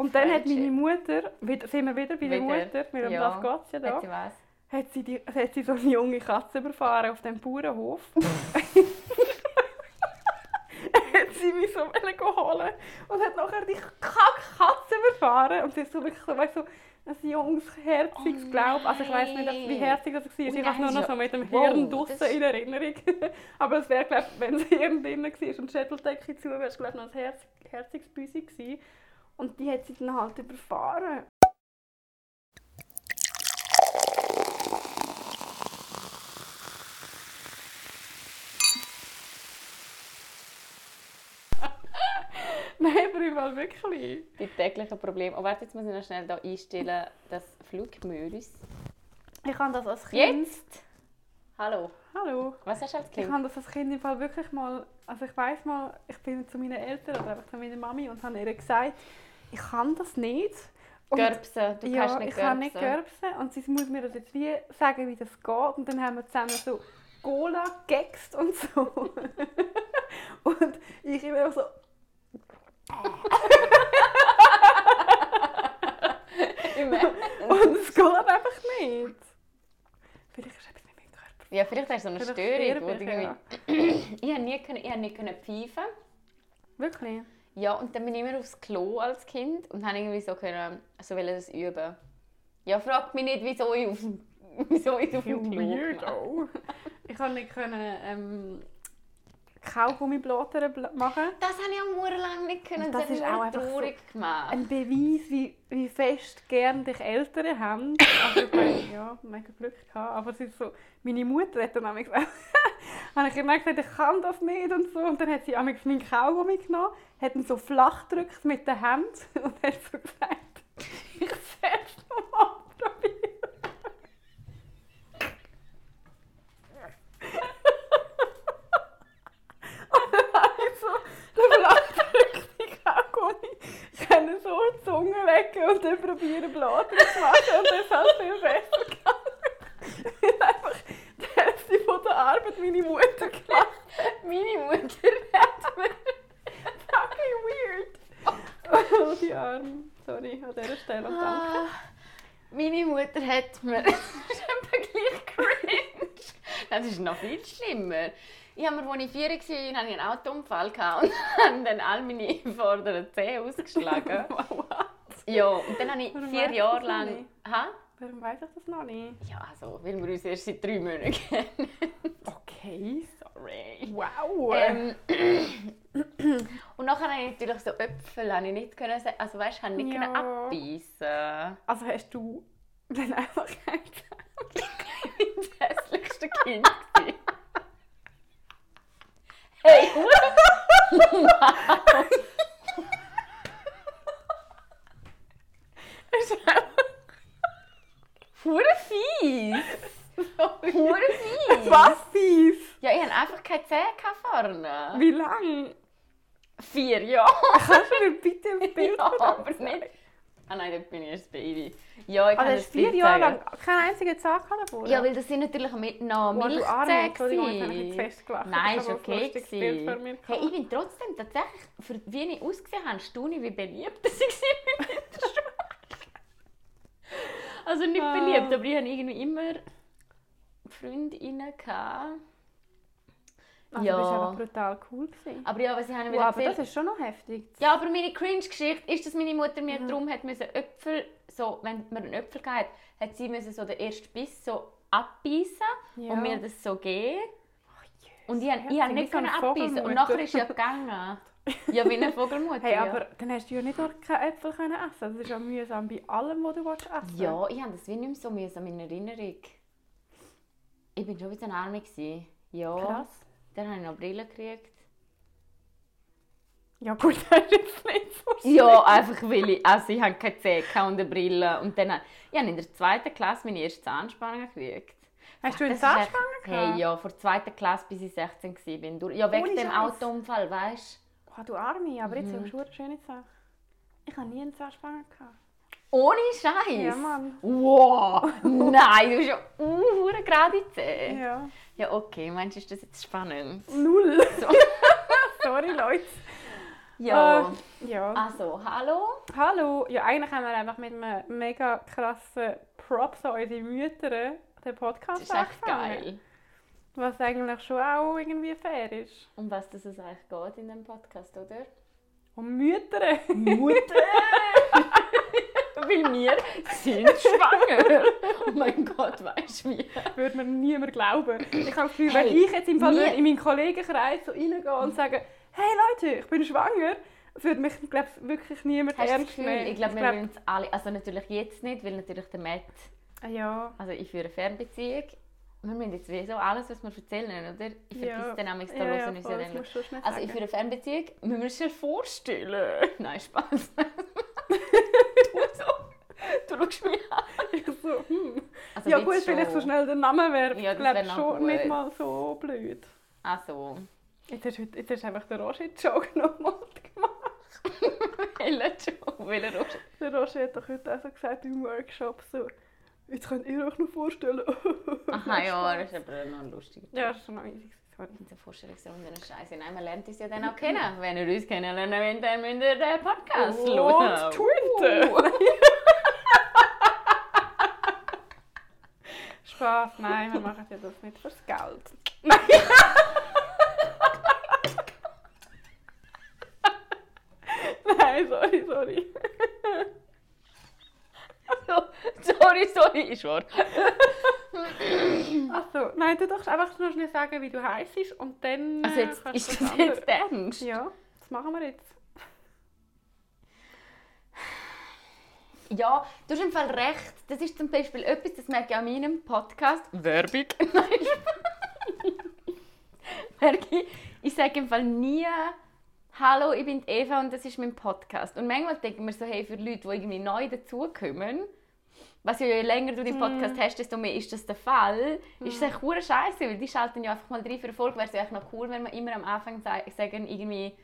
Und dann hat meine Mutter, wieder, sind wir wieder bei der Wieder, Mutter, mit dem ja. Das geht's ja da, Hat sie was? hat sie, die, hat sie so eine junge Katze überfahren auf dem Bauernhof. hat sie mich so holen und hat nachher die Kack-Katze überfahren. Und sie ist so wirklich so, weißt, so ein junges, herziges Oh Glaub. Also ich weiß nicht, wie herzig das war. Oh Ich habe nur noch so mit dem Wow, Hirn das draussen in Erinnerung. Aber es wäre, glaube wenn das Hirn drin war und die Schädeldecke zu, wäre es, glaube noch ein herz, herziges Büsi gewesen. Und die hat sie dann halt überfahren. Nein, aber ich will wirklich. Die täglichen Probleme. Oh, warte, jetzt muss ich noch schnell hier einstellen, das Flugmodus. Ich habe das als Kind. Jetzt? Hallo. Hallo. Was hast du als Ich Kind? habe das als Kind im Fall wirklich mal, also ich weiß mal, ich bin zu meinen Eltern oder einfach zu meiner Mami und habe ihr gesagt, ich kann das nicht. Und Görbsen. Du ja, kannst nicht ich kann nicht görbsen. görbsen und sie muss mir das jetzt wie sagen, wie das geht. Und dann haben wir zusammen so Cola gegext und so. und ich immer so, und es geht einfach nicht. Vielleicht ist etwas mit meinem Körper. Ja, vielleicht hast du so eine Vielleicht Störung. Ich, ja. irgendwie... ich habe nie, können, ich habe nie können pfeifen. Wirklich? Ja, und dann bin ich immer aufs Klo als Kind und habe irgendwie so können, so wollen das üben. Ja, frag mich nicht, wieso ich auf, wieso ich auf dem Klo. Weirdo. Ich konnte nicht können, ähm, Kaugummiblätter bl- machen. Das habe ich auch lang nicht können. Und Das, das ist auch einfach so gemacht. Ein Beweis, wie, wie fest gern dich Eltern haben. Also ich meine, ja, mega Glück gehabt. Aber es ist so, meine Mutter hat dann auch gesagt, habe ich immer gesagt, ich kann das nicht und so. Und dann hat sie auch meinen Kaugummi genommen, hat ihn so flach gedrückt mit der Hand und hat so gesagt, ich es nochmal probieren. Und dann habe ich so den flach gedrückten Kaugummi können so in die Zunge legen und dann probieren Blasen zu machen und das hat viel besser gegangen. Weil einfach die Hälfte von der Arbeit meine Mutter gemacht Meine Mutter hat mir... Fucking weird. Oh, die Arme. Sorry, an dieser Stelle und danke. Ah, Meine Mutter hat mir... das ist einfach gleich cringe. Das ist noch viel schlimmer. Ich habe mir, als ich vier war, hatte ich einen Autounfall und habe dann all meine vorderen Zähne ausgeschlagen. Ja, und dann habe ich Warum vier Jahre lang... Ha? Warum weiß ich das noch nicht? Ja, also, weil wir uns erst seit drei Monaten kennen. Okay. Sorry. Wow. Ähm, und nachher habe ich natürlich so Äpfel, habe ich nicht können, also weißt, habe ich nicht Ja. können abbeissen. also hast du dann einfach gesagt, Ich war das hässlichste Kind. Hey, ist einfach hure fies. Hure fies. was fies. Ja, ich hatte einfach keine Zähne vorne. Wie lang? Vier Jahre. Kannst du mir bitte ein Bild Ja, aber nicht. Ah nein, dort bin ich erst Baby. Ja, ich kann Also das hast du vier Jahre lang keinen einzigen Zahn gehabt? Ja, weil das sind natürlich mit noch du Arme, Milchzähne. Entschuldigung, habe ich gewesen. zu fest gelacht. Nein, ist habe okay. Hey, ich bin trotzdem tatsächlich, für wie ich ausgesehen habe, staune wie beliebt das ich war in der Schule. Also nicht Ah. beliebt, aber ich hatte irgendwie immer Freundinnen. Gehabt. Also Ja. bist aber brutal cool gewesen. Aber ja, was ich habe Wow, aber erzählt- das ist schon noch heftig. Ja, aber meine Cringe-Geschichte ist, dass meine Mutter mir darum hat müssen Äpfel, so, wenn man einen Äpfel hatte, hat sie müssen so den ersten Biss so abbeißen Ja. und mir das so geben. Und ich, Ja, ich habe nicht so abbeißen und nachher ist ja gegangen. Ja, wie eine Vogelmutter. Hey, ja. aber dann hast du ja nicht nur keine Äpfel können essen. Das ist ja mühsam bei allem, was du willst essen Ja, ich habe das wie nicht mehr so mühsam in Erinnerung. Ich bin schon wieder ein Arme. gewesen. Ja. Krass. Dann habe ich noch Brille gekriegt. Ja gut, das ist jetzt nicht so Ja, einfach weil ich, also ich habe keine Zähne und eine Brille. Und dann ich habe in der zweiten Klasse meine erste Zahnspange gekriegt. Hast du eine Zahnspange gehabt? Hey, ja, vor der zweiten Klasse, bis ich 16 war. Durch- Ja, wegen Ohne dem. Autounfall, weißt du? Oh, du Arme, aber jetzt Mhm. hast du eine schöne Sache. Ich habe nie eine Zahnspange gehabt. Ohne Scheiß. Ja, Mann. Wow! Nein, du hast ja uh, gerade Zähne. Ja. Ja, okay. Meinst du, ist das jetzt spannend? Null. Sorry, Leute. Ja. Äh, ja. Also, hallo. Hallo. Ja, eigentlich haben wir einfach mit einem mega krassen Props an unsere Mütter den Das Podcast ist echt angefangen. geil. Was eigentlich schon auch irgendwie fair ist. Um was das es eigentlich geht in dem Podcast, oder? Und Mütter. Mutter! Weil wir sind schwanger. Oh mein Gott, weißt du wie? würde mir niemand glauben. Ich habe das Gefühl, Hey, wenn ich jetzt im Fall nie- in meinen Kollegenkreis so reingehen und sagen, hey Leute, ich bin schwanger, würde mich glaub, ich, wirklich niemand Hast ernst nehmen. Ich glaube, wir glaub- wollen es alle. Also natürlich jetzt nicht, weil natürlich der Matt. Ah, Ja, Also ich führe eine Fernbeziehung. Wir müssen jetzt wie so alles, was wir erzählen, oder? Ich vergesse Ja. den Namen, da ja, ja, ja voll, dann. Also ich führe eine Fernbeziehung. Müssen wir uns das vorstellen? Nein, Spaß. Du so. Schaust mich an. Ich so, hm. Also Ja gut, vielleicht so schon. schnell den Namen wäre Ja, glaube schon gut. nicht mal so blöd. Also, Jetzt hast, du- jetzt hast du einfach den Roger-Joke nochmal gemacht. welcher Joe? Welcher Roger? Der Roger hat doch heute auch so gesagt im Workshop so, jetzt könnt ihr euch noch vorstellen. Aha, ja, das ist aber noch ein lustiger Ja, das ist schon noch easy. Sorry. Diese Vorstellungsrunde ist scheiße. Nein, man lernt uns ja dann auch kennen. Wenn ihr uns kennenlernen wollt, dann müsst ihr den Podcast Und hören. Twitter. Spaß, nein, wir machen ja das nicht fürs Geld. Nein. nein, sorry, sorry. sorry, sorry, ist wahr. Achso, nein, du darfst einfach nur schnell sagen, wie du heisst und dann. Also äh, jetzt, kannst ist das jetzt ernst? Ja, das machen wir jetzt. Ja, du hast im Fall recht. Das ist zum Beispiel etwas, das merke ich an meinem Podcast. Werbung. Nein, merke ich, ich sage im Fall nie «Hallo, ich bin Eva und das ist mein Podcast». Und manchmal denke ich mir so, hey, für Leute, die irgendwie neu dazukommen, was ja, je länger du den Podcast hast, desto mehr ist das der Fall, ist es echt scheiße, weil die schalten ja einfach mal drei für eine Folge. Wäre es ja echt noch cool, wenn wir immer am Anfang sa- sagen, irgendwie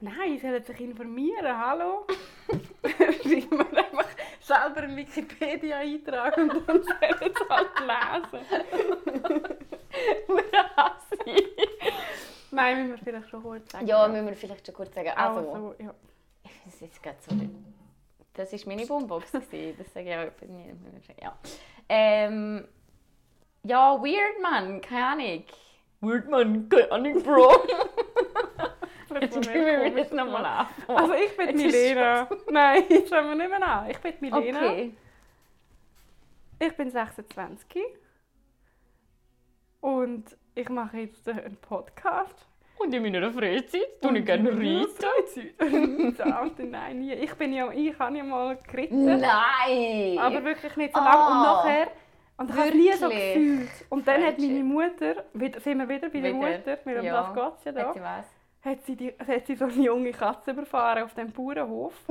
Nein, sie sollen sich informieren, hallo? Schreiben wir einfach selber einen Wikipedia-Eintrag und dann sollen sie halt lesen. «Hure Hassi». Nein, müssen wir vielleicht schon kurz sagen. Ja, müssen wir vielleicht schon kurz sagen. Also, Also, ja. ich finde es jetzt gerade so. Das war meine Boombox. Das sage ich auch nicht. Ja. Ähm, ja, weird, Mann. Keine Ahnung. Weird, Mann. Keine Ahnung, Bro. Jetzt wir mir jetzt nochmal an. Also, ich bin Jetzt Milena. Nein, jetzt fangen wir nicht mehr an. Ich bin Milena. Okay. Ich bin 26. Und ich mache jetzt einen Podcast. Und in meiner Freizeit tue ich gerne reiten. Nein, nie. Ich bin ja, ich habe ja mal geritten. Nein! Aber wirklich nicht so Ah. lange. Und nachher, und ich habe nie so gefühlt. Und dann hat meine Mutter, wieder, sind wir wieder bei der Wieder. Mutter, mit dem Ja. das geht's ja da, Hat sie die, hat sie so eine junge Katze überfahren auf dem Bauernhof.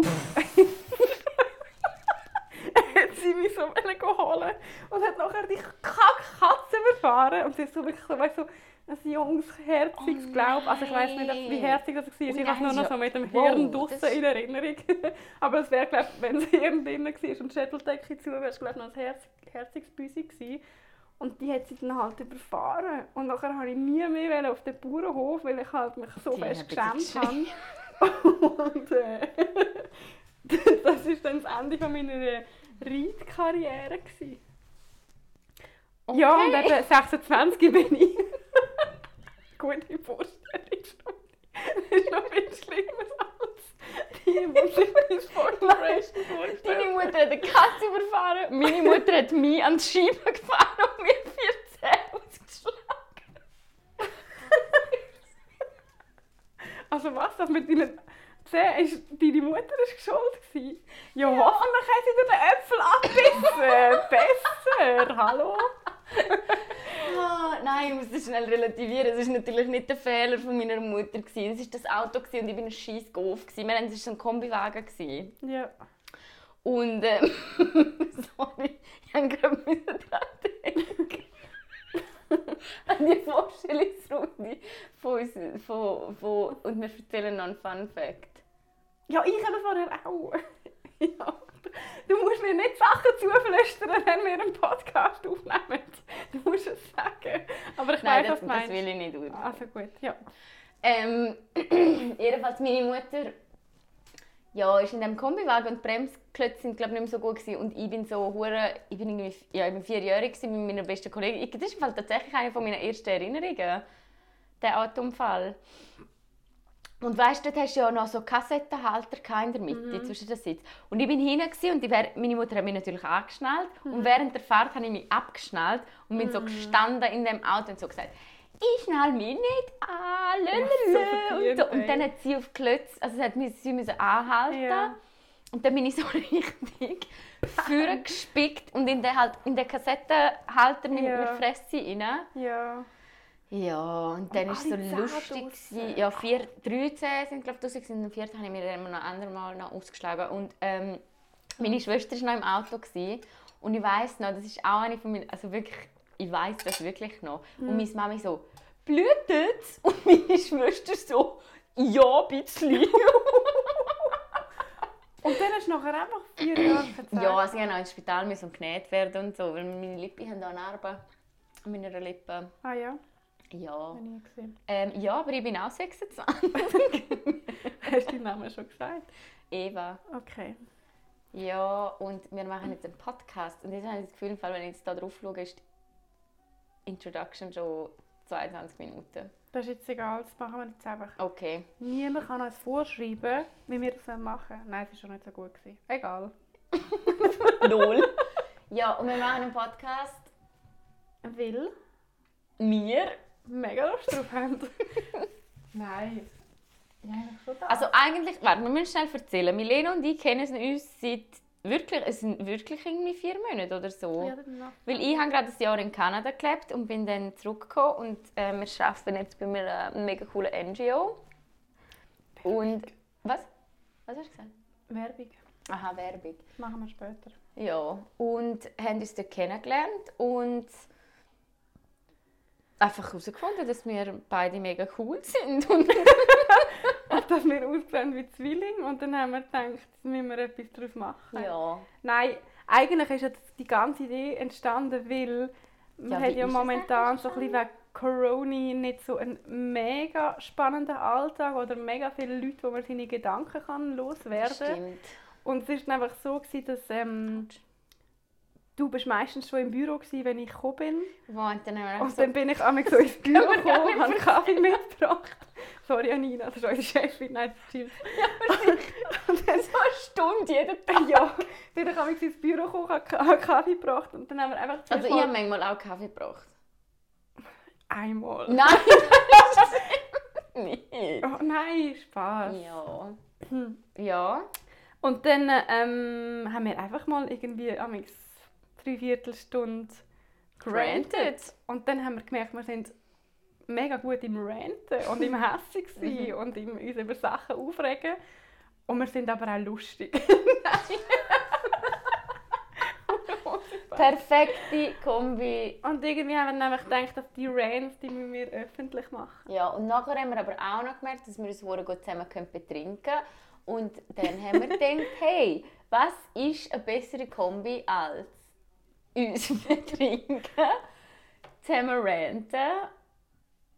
hat sie mich so wollen holen und hat nachher die Kack-Katze überfahren. Und sie ist so wirklich so, weißt, so ein junges, herziges Oh Glaub. Also ich weiß nicht, wie herzig das war. Ich habe nur noch ja- so mit dem Wow, Hirn ist- in Erinnerung. Aber es wäre, glaube wenn das Hirn drin war und die Schädeldecke zu, wäre es, glaube noch ein herz, herziges Büsi gewesen. Und die hat sie dann halt überfahren. Und nachher habe ich nie mehr auf den Bauernhof, weil ich halt mich so Die fest geschämt habe. Und äh, das war dann das Ende von meiner Reitkarriere. gewesen. Ja, und Okay. eben 26 bin ich. Gute Vorstellung. Das ist noch viel schlimmer als die, die sich bis Vorgeneration Deine vorstellen. Mutter hat eine Katze überfahren, meine Mutter hat mich an die Scheibe gefahren und mir vier Zähne ausgeschlagen. Also was, das mit deinen Zähnen, ist, deine Mutter ist schuld gewesen? Ja, hoffentlich hat sie dir den Äpfel abgebissen. Besser, hallo? Ah, nein, ich muss das schnell relativieren. Es war natürlich nicht der Fehler von meiner Mutter. Es war das Auto und ich war ein scheiß gewesen. Wir hatten, es war ein Kombiwagen. Ja. Und ähm, sorry, ich habe gerade dran denken. An die Vorstellungsrunde von uns. Von, von, und wir erzählen noch einen Fun Fact. Ja, ich habe vorher auch. ja. Du musst mir nicht Sachen zuflüstern, wenn wir einen Podcast aufnehmen. Du musst es sagen. Aber ich Nein, weiß, das, was du das meinst. will ich nicht. Uri. Also gut, ja. Ähm, jedenfalls meine Mutter ja, ist in dem Kombiwagen und die Bremsklötze sind glaube nicht mehr so gut gewesen. und ich bin so hure, ich bin irgendwie ja, ich bin vierjährig mit meiner besten Kollegin. Das ist tatsächlich eine von meiner ersten Erinnerungen, der Autounfall. Und weißt du, dort hast du ja noch so Kassettenhalter in der Mitte Mhm. zwischen den Sitzen. Und ich bin hinten und wär- meine Mutter hat mich natürlich angeschnallt. Mhm. Und während der Fahrt habe ich mich abgeschnallt und bin so gestanden in dem Auto und so gesagt, ich schnall mich nicht an, so verdient, und, und ey. dann hat sie auf die Klötze, also sie, hat mich, sie müssen anhalten. Ja. Und dann bin ich so richtig vorne gespickt und in den, halt, in den Kassettenhalter mit Ja. der Fresse rein. Ja. Ja, und dann war es so lustig. gewesen. Ja, vier, drei Zähne sind glaube ich gewesen, und am vierten habe ich mir dann noch ein andermal noch ausgeschlagen. Und ähm, meine Schwester war noch im Auto gewesen, und ich weiß noch, das ist auch eine von meinen, also wirklich, ich weiß das wirklich noch. Und meine Mami so, blutet's? Und meine Schwester so, ja, bisschen. Und dann hast du nachher einfach vier Jahre gezeigt. ja, sie mussten auch ins Spital müssen genäht werden und so, weil meine Lippen haben da eine Narbe an meiner Lippe. Ah ja, Ja. habe ich gesehen. Ähm, ja, aber ich bin auch 26. Hast du deinen Namen schon gesagt? Eva. Okay. Ja, und wir machen jetzt einen Podcast. Und jetzt habe ich das Gefühl, wenn ich jetzt da drauf schaue, ist die Introduction schon 22 Minuten. Das ist jetzt egal, das machen wir jetzt einfach. Okay. Niemand kann uns vorschreiben, wie wir das machen. Nein, es war schon nicht so gut. Gewesen. Egal. Null. ja, und wir machen einen Podcast. Will Wir. Mega Lust drauf haben. Nein. Ja, eigentlich schon da. Also eigentlich, warte, wir müssen schnell erzählen. Milena und ich kennen uns seit wirklich, es sind wirklich irgendwie vier Monate oder so. ja, noch. Weil ich habe gerade ein Jahr in Kanada gelebt und bin dann zurückgekommen und äh, wir arbeiten jetzt bei mir einer mega coolen NGO. Und was? Was hast du gesagt? Werbung. Aha, Werbung. Machen wir später. Ja, und haben uns dort kennengelernt und einfach herausgefunden, dass wir beide mega cool sind. Und dass wir aussehen wie Zwillinge. Und dann haben wir gedacht, müssen wir etwas daraus machen. ja. Nein, eigentlich ist jetzt die ganze Idee entstanden, weil man Ja, hat ja momentan so ein bisschen wegen Corona nicht so einen mega spannenden Alltag oder mega viele Leute, wo man seine Gedanken kann loswerden kann. Stimmt. Und es war einfach so, gewesen, dass ähm, du bist meistens schon im Büro gewesen, wenn ich gekommen bin. Wow, und dann Und so, dann bin ich einmal so ins Büro gekommen, habe einen Kaffee mitgebracht. Sorry, Anina, das ist unsere Chefin. Nein, das stimmt. und dann, so eine Stunde jeden Tag. ja, bin ich einmal ins Büro gekommen, habe Ka- habe Kaffee gebracht und dann haben wir einfach Also ich habe manchmal auch Kaffee gebraucht. einmal. Nein! Nicht. Oh, nein, Spaß. Ja. Ja. Und dann ähm, haben wir einfach mal irgendwie am Dreiviertelstunde gerantet. Granted. Und dann haben wir gemerkt, wir sind mega gut im Ranten und im Hässig sein Mhm. und im uns über Sachen aufregen. Und wir sind aber auch lustig. Perfekte Kombi. Und irgendwie haben wir nämlich gedacht, dass die Rants, die müssen wir öffentlich machen. Ja, und nachher haben wir aber auch noch gemerkt, dass wir uns sehr gut zusammen können betrinken können. Und dann haben wir gedacht, hey, was ist eine bessere Kombi als uns betrinken, zusammen ranten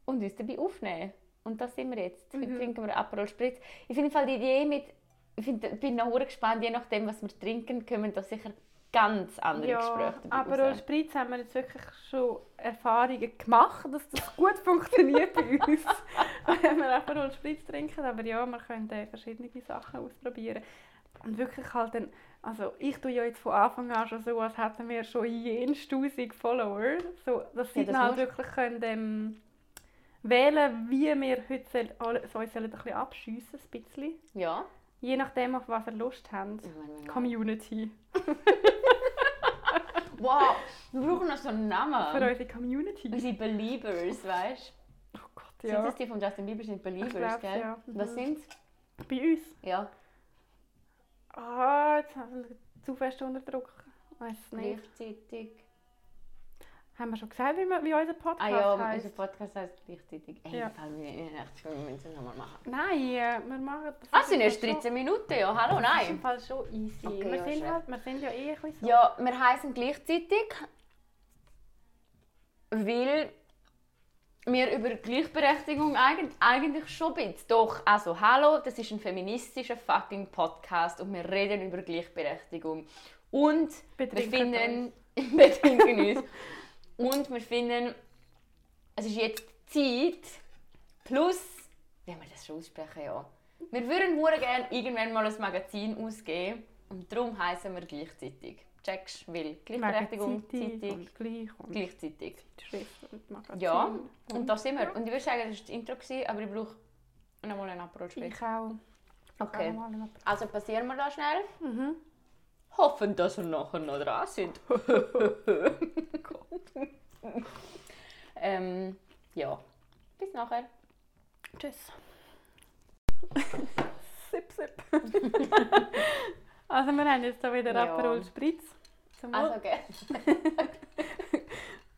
und uns dabei aufnehmen. Und das sind wir jetzt. Heute Mhm. trinken wir Aperol Spritz. Ich finde die Idee mit, ich find, bin noch sehr gespannt, je nachdem, was wir trinken, kommen da sicher ganz andere Gespräche Ja, dabei aber raus. als Spritz haben wir jetzt wirklich schon Erfahrungen gemacht, dass das gut funktioniert bei uns. Wenn wir als Spritz trinken. Aber ja, wir können verschiedene Sachen ausprobieren. Und wirklich halt dann, also ich tue ja jetzt von Anfang an schon so, als hätten wir schon jenst tausend Follower. So, dass sie Ja, das dann halt wirklich können, ähm, wählen wie wir heute soll, alle, so uns sollen ein bisschen abschiessen, ein bisschen. Ja. Je nachdem, auf was ihr Lust habt. Community. Wow, wir brauchen noch so einen Namen. Für unsere Community. Unsere Believers, weißt du? Oh Gott, Sind ja. das die von Justin Bieber sind Believers, gell? ja. Was Mhm. sind's? Bei uns? Ja, Ah, jetzt haben wir zu fest unter Druck. Weiß es nicht. gleichzeitig. Haben wir schon gesagt, wie, wir, wie unser Podcast Ah ja, heisst? unser Podcast heißt gleichzeitig. Ey, Ja. Fall wir müssen es nochmal machen. Nein, wir machen das. Ah, ist sind erst Fall 13 Minuten, ja. Hallo, Schon, das ist im nein. Fall schon easy. Okay, wir, ja, sind schön. halt, wir sind ja eh ein bisschen so. Ja, wir heißen gleichzeitig, weil wir über Gleichberechtigung eigentlich, eigentlich schon ein bisschen. Doch, also hallo, das ist ein feministischer fucking Podcast und wir reden über Gleichberechtigung. Und wir Betrinken finden, betrinken uns. Und wir finden, es ist jetzt Zeit, plus, wie haben wir das schon aussprechen, ja. Wir würden gerne irgendwann mal ein Magazin ausgeben und darum heißen wir gleichzeitig. Checkst, weil Gleichberechtigung, Zeitung Zeitung, und gleich und gleichzeitig. Und Magazin. Ja, und da sind wir. Und ich würde sagen, das war das Intro, gewesen, aber ich brauche noch mal einen Aperol. Ich auch. Okay. Apro- Also passieren wir da schnell. Mhm. Hoffen, dass wir nachher noch dran sind. ähm, ja, bis nachher. Tschüss. sip, sip. also wir haben jetzt hier wieder Ja. Aperol Spritz. Also, okay.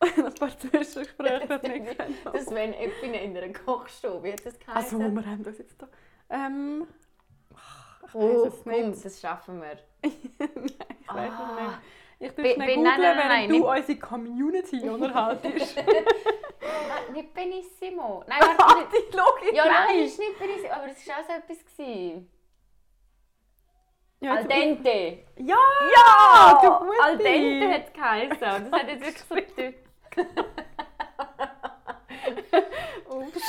ein paar Zwischengespräche hat nicht. Das wäre Eppine in einer Kochstube. Wie hat das Also geheißen? wir haben das jetzt hier. Ähm, ich oh, es nicht. komm, das schaffen wir. Ich weiß es nicht. Ich tue Be- schnell googeln, nein, nein, nein, während du unsere Community unterhaltest. Nein, nicht Benissimo. Nein, warte. nicht- Die Logik. ja, nein, es ist nicht Benissimo, aber es war auch so etwas. Gewesen. Ja, Al dente. Ja! Ja! Du! Al dente hat es geheißen. Das hat jetzt wirklich so getötet. Ups.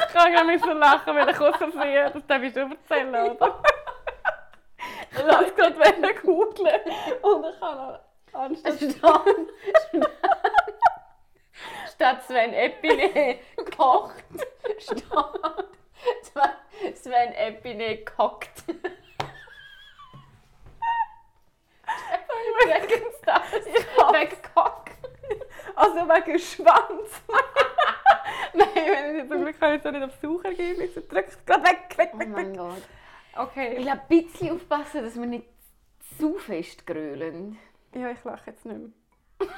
ich kann gar nicht so lachen, weil ich kurz sehe, das darf ich schon erzählen, oder? Ich lasse gerade während googeln und ich kann noch anstatt Statt, statt Sven Epine kocht, steht Sven- Epine kocht. Wegen das. Wegen Kock. Also wegen Schwanz. Nein, wenn ich zum Glück kann ich so nicht auf Suchergebnis drückt gerade weg, weg, Oh weg, mein weg. Gott. Ich Okay. will ein bisschen aufpassen, dass wir nicht zu fest grölen. Ja, ich lache jetzt nicht mehr.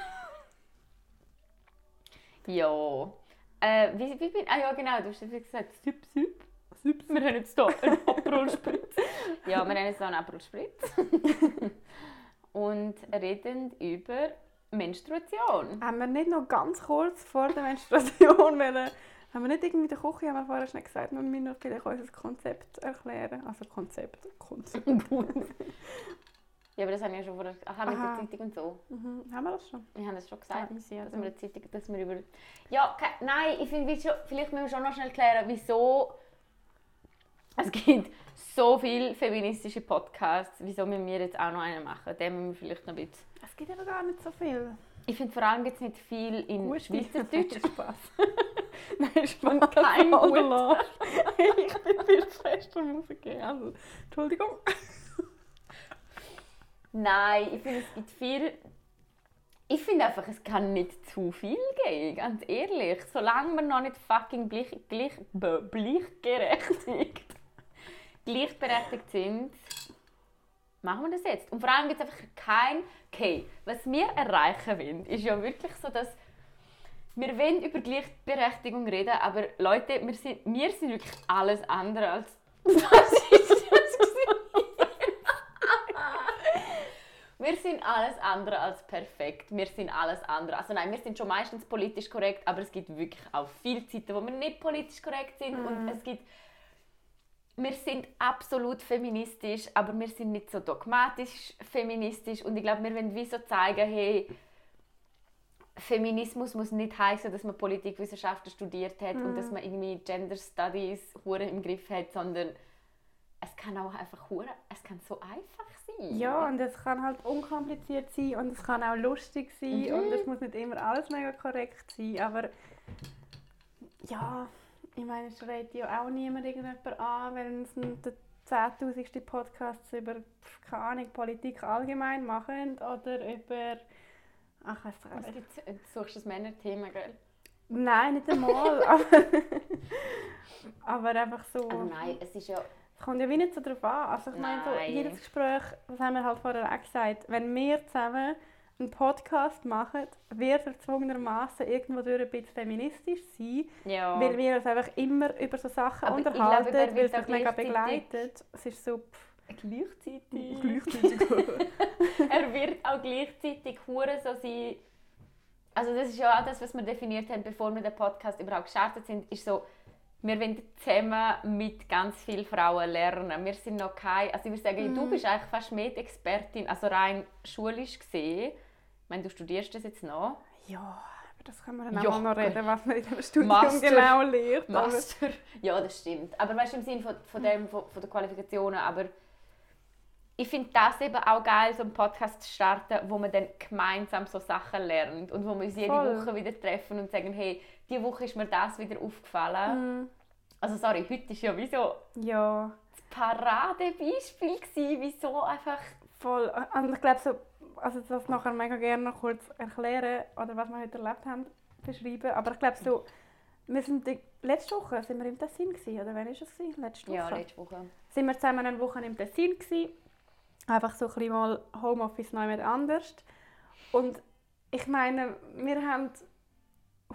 Ja. Äh, wie, wie bin Ah ja, genau, du hast ja gesagt, Süp, süp. Süp, wir haben jetzt hier einen Aperol Spritz. ja, wir haben jetzt hier einen Aperol Spritz. Und reden über Menstruation. Haben wir nicht noch ganz kurz vor der Menstruation wollen, haben wir nicht irgendwie in der Küche, haben wir vorher schnell gesagt, wir müssen noch vielleicht unser Konzept erklären. Also Konzept, Konzept. Ja, aber das haben wir ja schon vorher Aha, mit Aha. der Zeitung und so. Mhm. Haben wir das schon? Wir haben das schon gesagt, Amüsiert, dass wir ja. eine Zeitung, dass wir über... Ja, nein, ich finde, vielleicht müssen wir schon noch schnell klären, wieso es gibt so viele feministische Podcasts, wieso müssen wir jetzt auch noch einen machen? Den müssen wir vielleicht noch ein bisschen... Es gibt aber gar nicht so viel. Ich finde vor allem gibt es nicht viel in Gute. Schweizerdeutsch. Spaß. Nein, Spaß. kein Gut. Ich bin viel fester Musik. Also, Entschuldigung. Nein, ich finde, es gibt viel. Ich finde einfach, es kann nicht zu viel geben, ganz ehrlich. Solange wir noch nicht fucking gleich, gleich, be- gleichberechtigt, gleichberechtigt sind, machen wir das jetzt. Und vor allem gibt es einfach kein. Okay, was wir erreichen wollen, ist ja wirklich so, dass wir wollen über Gleichberechtigung reden, aber Leute, wir sind, wir sind wirklich alles andere als. Was ist das? Wir sind alles andere als perfekt. Wir sind alles andere. Also nein, wir sind schon meistens politisch korrekt, aber es gibt wirklich auch viele Zeiten, wo wir nicht politisch korrekt sind. Und es gibt. Wir sind absolut feministisch, aber wir sind nicht so dogmatisch feministisch. Und ich glaube, wir wollen wie so zeigen, hey, Feminismus muss nicht heißen, dass man Politikwissenschaften studiert hat und dass man irgendwie Gender Studies hure im Griff hat, sondern es kann auch einfach hure, kann so einfach sein. Ja, und es kann halt unkompliziert sein und es kann auch lustig sein Mhm. und es muss nicht immer alles mega korrekt sein, aber ja, ich meine, es schreit ja auch niemand irgendjemand an, wenn es der 10'000. Podcast über, keine Ahnung, Politik allgemein machen oder über... Ach, ich weiß Was nicht. gibt's? Du suchst das Männerthema, gell? Nein, nicht einmal, aber, aber einfach so... Also nein, es ist ja... Es kommt ja wie nicht so drauf an. Also ich meine, so jedes Gespräch, das haben wir halt vorher auch gesagt, wenn wir zusammen einen Podcast machen, wird er gezwungenermaßen irgendwo durch ein bisschen feministisch sein, Ja. weil wir uns einfach immer über so Sachen Aber unterhalten, glaube, weil wird es mich auch mega gleichzeitig- begleitet. Es ist so... Gleichzeitig. gleichzeitig. er wird auch gleichzeitig hure so sein also das ist ja auch das, was wir definiert haben, bevor wir den Podcast überhaupt gestartet sind, ist so, wir wollen zusammen mit ganz vielen Frauen lernen. Wir sind noch kein, also ich würde sagen, du bist eigentlich fast mehr die Expertin, also rein schulisch gesehen. Ich meine, du studierst das jetzt noch. Ja, aber das können wir dann Ja, auch noch reden, was man in dem Studium Master. genau lernt. Master. Ja, das stimmt. Aber weißt du, im Sinne von, von, dem, von, von der Qualifikationen, aber ich finde das eben auch geil, so einen Podcast zu starten, wo man dann gemeinsam so Sachen lernt und wo wir uns jede Voll. Woche wieder treffen und sagen, hey, diese Woche ist mir das wieder aufgefallen. Mhm. Also sorry, heute ist ja wie so Ja, das Paradebeispiel gewesen, wieso einfach... voll. Und ich glaube, so, also das nachher mega gerne noch kurz erklären oder was wir heute erlebt haben, beschreiben. Aber ich glaube, so, wir sind die, letzte Woche sind wir im Tessin gewesen, oder wann war es? gewesen? Letzte Woche? Ja, letzte Woche. sind wir zusammen eine Woche im Tessin gewesen. Einfach so ein bisschen mal Homeoffice neu mit anders. Und ich meine, wir haben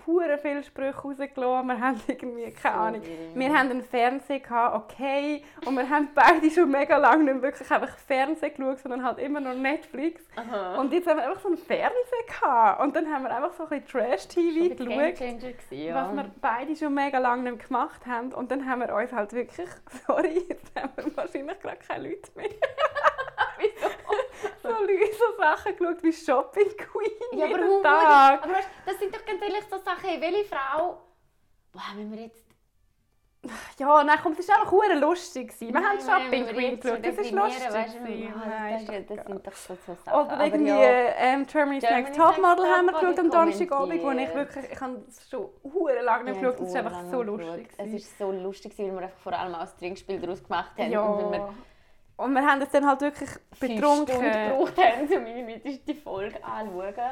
hure viele Sprüche rausgelassen. Wir haben irgendwie, keine Ahnung, wir haben einen Fernseher gehabt, okay. Und wir haben beide schon mega lange nicht wirklich einfach Fernsehen geschaut, sondern halt immer noch Netflix. Aha. Und jetzt haben wir einfach so einen Fernseher gehabt. Und dann haben wir einfach so ein bisschen Trash-TV geschaut gewesen, ja. was wir beide schon mega lange nicht gemacht haben. Und dann haben wir uns halt wirklich, sorry, jetzt haben wir wahrscheinlich gerade keine Leute mehr. So, Leute, so Sachen geschaut wie Shopping Queen Ja, aber jeden Tag. aber weißt, das sind doch ganz ehrlich so Sachen, hey, welche Frau... Boah, wenn wir jetzt... Ja, nein, komm, das war einfach hure lustig. Wir haben Nein, Shopping wenn wir Queen geschaut, das ist lustig. weißt Nein, das, doch das geil. sind doch so, so Sachen. Oder Aber irgendwie ja, ähm, Germany's Germany's Next Topmodel haben wir geschaut am Donnerstagabend, wo ich wirklich, ich habe es schon hure lange nicht geschaut, das ist haben einfach so lustig. Es ist so lustig, weil wir einfach vor allem auch das Trinkspiel daraus gemacht haben. ja. Und wenn wir Und wir haben es dann halt wirklich betrunken. Stunden gebraucht haben, um irgendwie die Folge anzuschauen.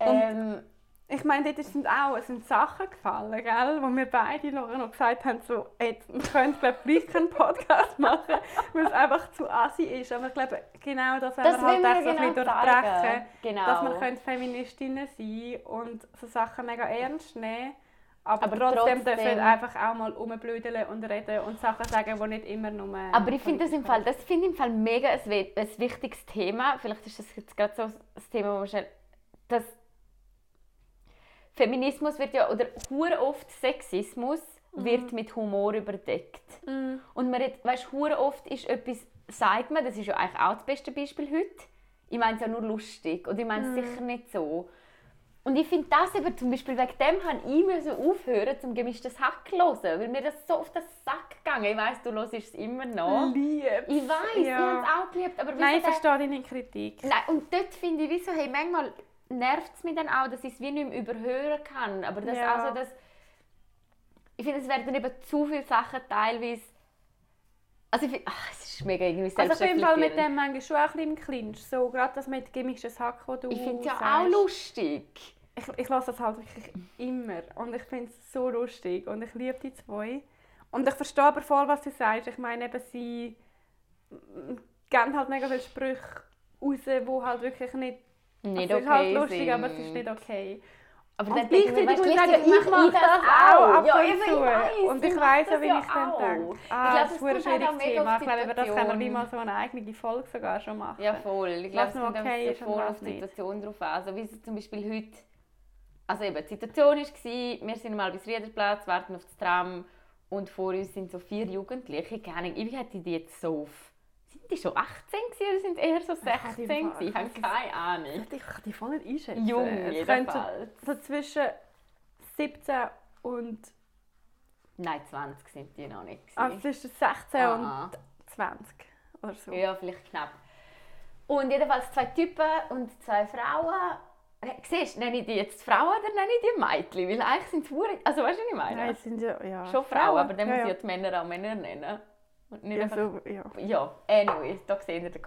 Ähm, Ich meine, dort sind auch es sind Sachen gefallen, gell? wo wir beide noch, gesagt haben, so, jetzt, wir können glaub, gleich keinen Podcast machen, weil es einfach zu assi ist. Aber ich glaube, genau das, wollen das wir halt wollen wir auch so ein genau durchbrechen. Genau. dass wir können Feministinnen sein und so Sachen mega ernst nehmen aber, Aber trotzdem, trotzdem- dürfen einfach auch mal rumblödeln und reden und Sachen sagen, die nicht immer nur... Aber ich finde das im Fall, das finde ich im Fall mega ein, ein wichtiges Thema. Vielleicht ist das jetzt gerade so das Thema, wo man schnell, dass Feminismus wird ja oder hure oft Sexismus wird mit Humor überdeckt. Mm. Und man redet, weißt, hure oft ist etwas, sagt man, das ist ja eigentlich auch das beste Beispiel heute. Ich meine es ja nur lustig und ich meine es sicher nicht so. Und ich finde das eben zum Beispiel, wegen dem habe ich müssen aufhören zum gemischtes Hack zu hören, weil mir das so auf den Sack gegangen Ich weiss, du hörst es immer noch. Lieb. Ich weiß, ich Ja. habe es auch geliebt, aber Nein, ich der- verstehe deine Kritik. Nein, und dort finde ich, wieso, hey, manchmal nervt es mich dann auch, dass ich es wie nicht mehr überhören kann. Aber das, Ja. also das, ich finde, es werden eben zu viele Sachen teilweise, also ich finde, ach, es ist mega irgendwie Also auf jeden Fall mit dem manchmal schon auch ein bisschen im Clinch. So, gerade das mit gemischtes Hack, das du Ich finde es ja auch lustig. Ich, ich lasse das halt wirklich immer. Und ich finde es so lustig. Und ich liebe die zwei. Und ich verstehe aber voll, was du sagst. Ich meine, eben, sie geben halt mega viele Sprüche raus, die halt wirklich nicht... Nicht also, es ist halt okay lustig, sind. aber es ist nicht okay. Aber Und gleichzeitig ich muss ich sagen, ich mache das auch ab Ja, und zu. ich weiss, und ich ich weiss auch, wie das ich ja dann auch. denke. Ich Ah, glaube, das ist ein halt schwieriges Thema. Ich glaube, über das können wir mal so eine eigene Folge sogar schon machen. Ja, voll. Ich glaube, es kommt okay okay voll auf die. Situation drauf an. Also wie es zum Beispiel heute... Also eben, die Situation war, wir sind mal bis Riederplatz, warten auf das Tram und vor uns sind so vier Jugendliche. Keine Ahnung, wie hätte ich die jetzt so auf... Sind die schon 18 gewesen oder sind eher so Ich hätte 16 im Fall- gewesen? Ich habe keine Ahnung. Ich kann die voll nicht einschätzen. Jung jedenfalls. so zwischen 17 und... Nein, 20 sind die noch nicht. Also gewesen. zwischen 16 Ah. und 20 oder so. Ja, vielleicht knapp. Und jedenfalls zwei Typen und zwei Frauen. Äh, Siehst du, nenne ich die jetzt Frauen oder nenne ich die Mädchen? Weil eigentlich sind es Hure- Also weißt du, was ich meine? Nein, es sind ja, ja Schon Frauen, aber dann ja, muss ich ja. die Männer auch Männer nennen. Und nicht Ja, einfach... so, ja. Ja, anyways, da seht ihr den,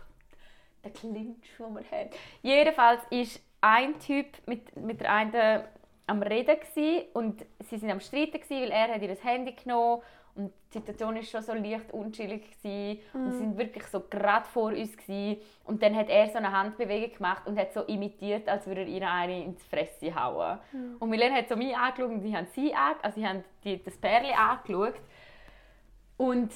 den Clinch, den wir haben. Jedenfalls war ein Typ mit, mit der einen am Reden gewesen, und sie sind am Streiten, gewesen, weil er hat ihr Handy genommen und die Situation war schon so leicht unchillig gewesen, und sie sind wirklich so gerade vor uns gewesen. und dann hat er so eine Handbewegung gemacht und hat so imitiert, als würde er ihr eine ins Fresse hauen. Und Milena hat so mich angeschaut und die haben sie angeschaut, also sie haben die, das Pärchen angeschaut und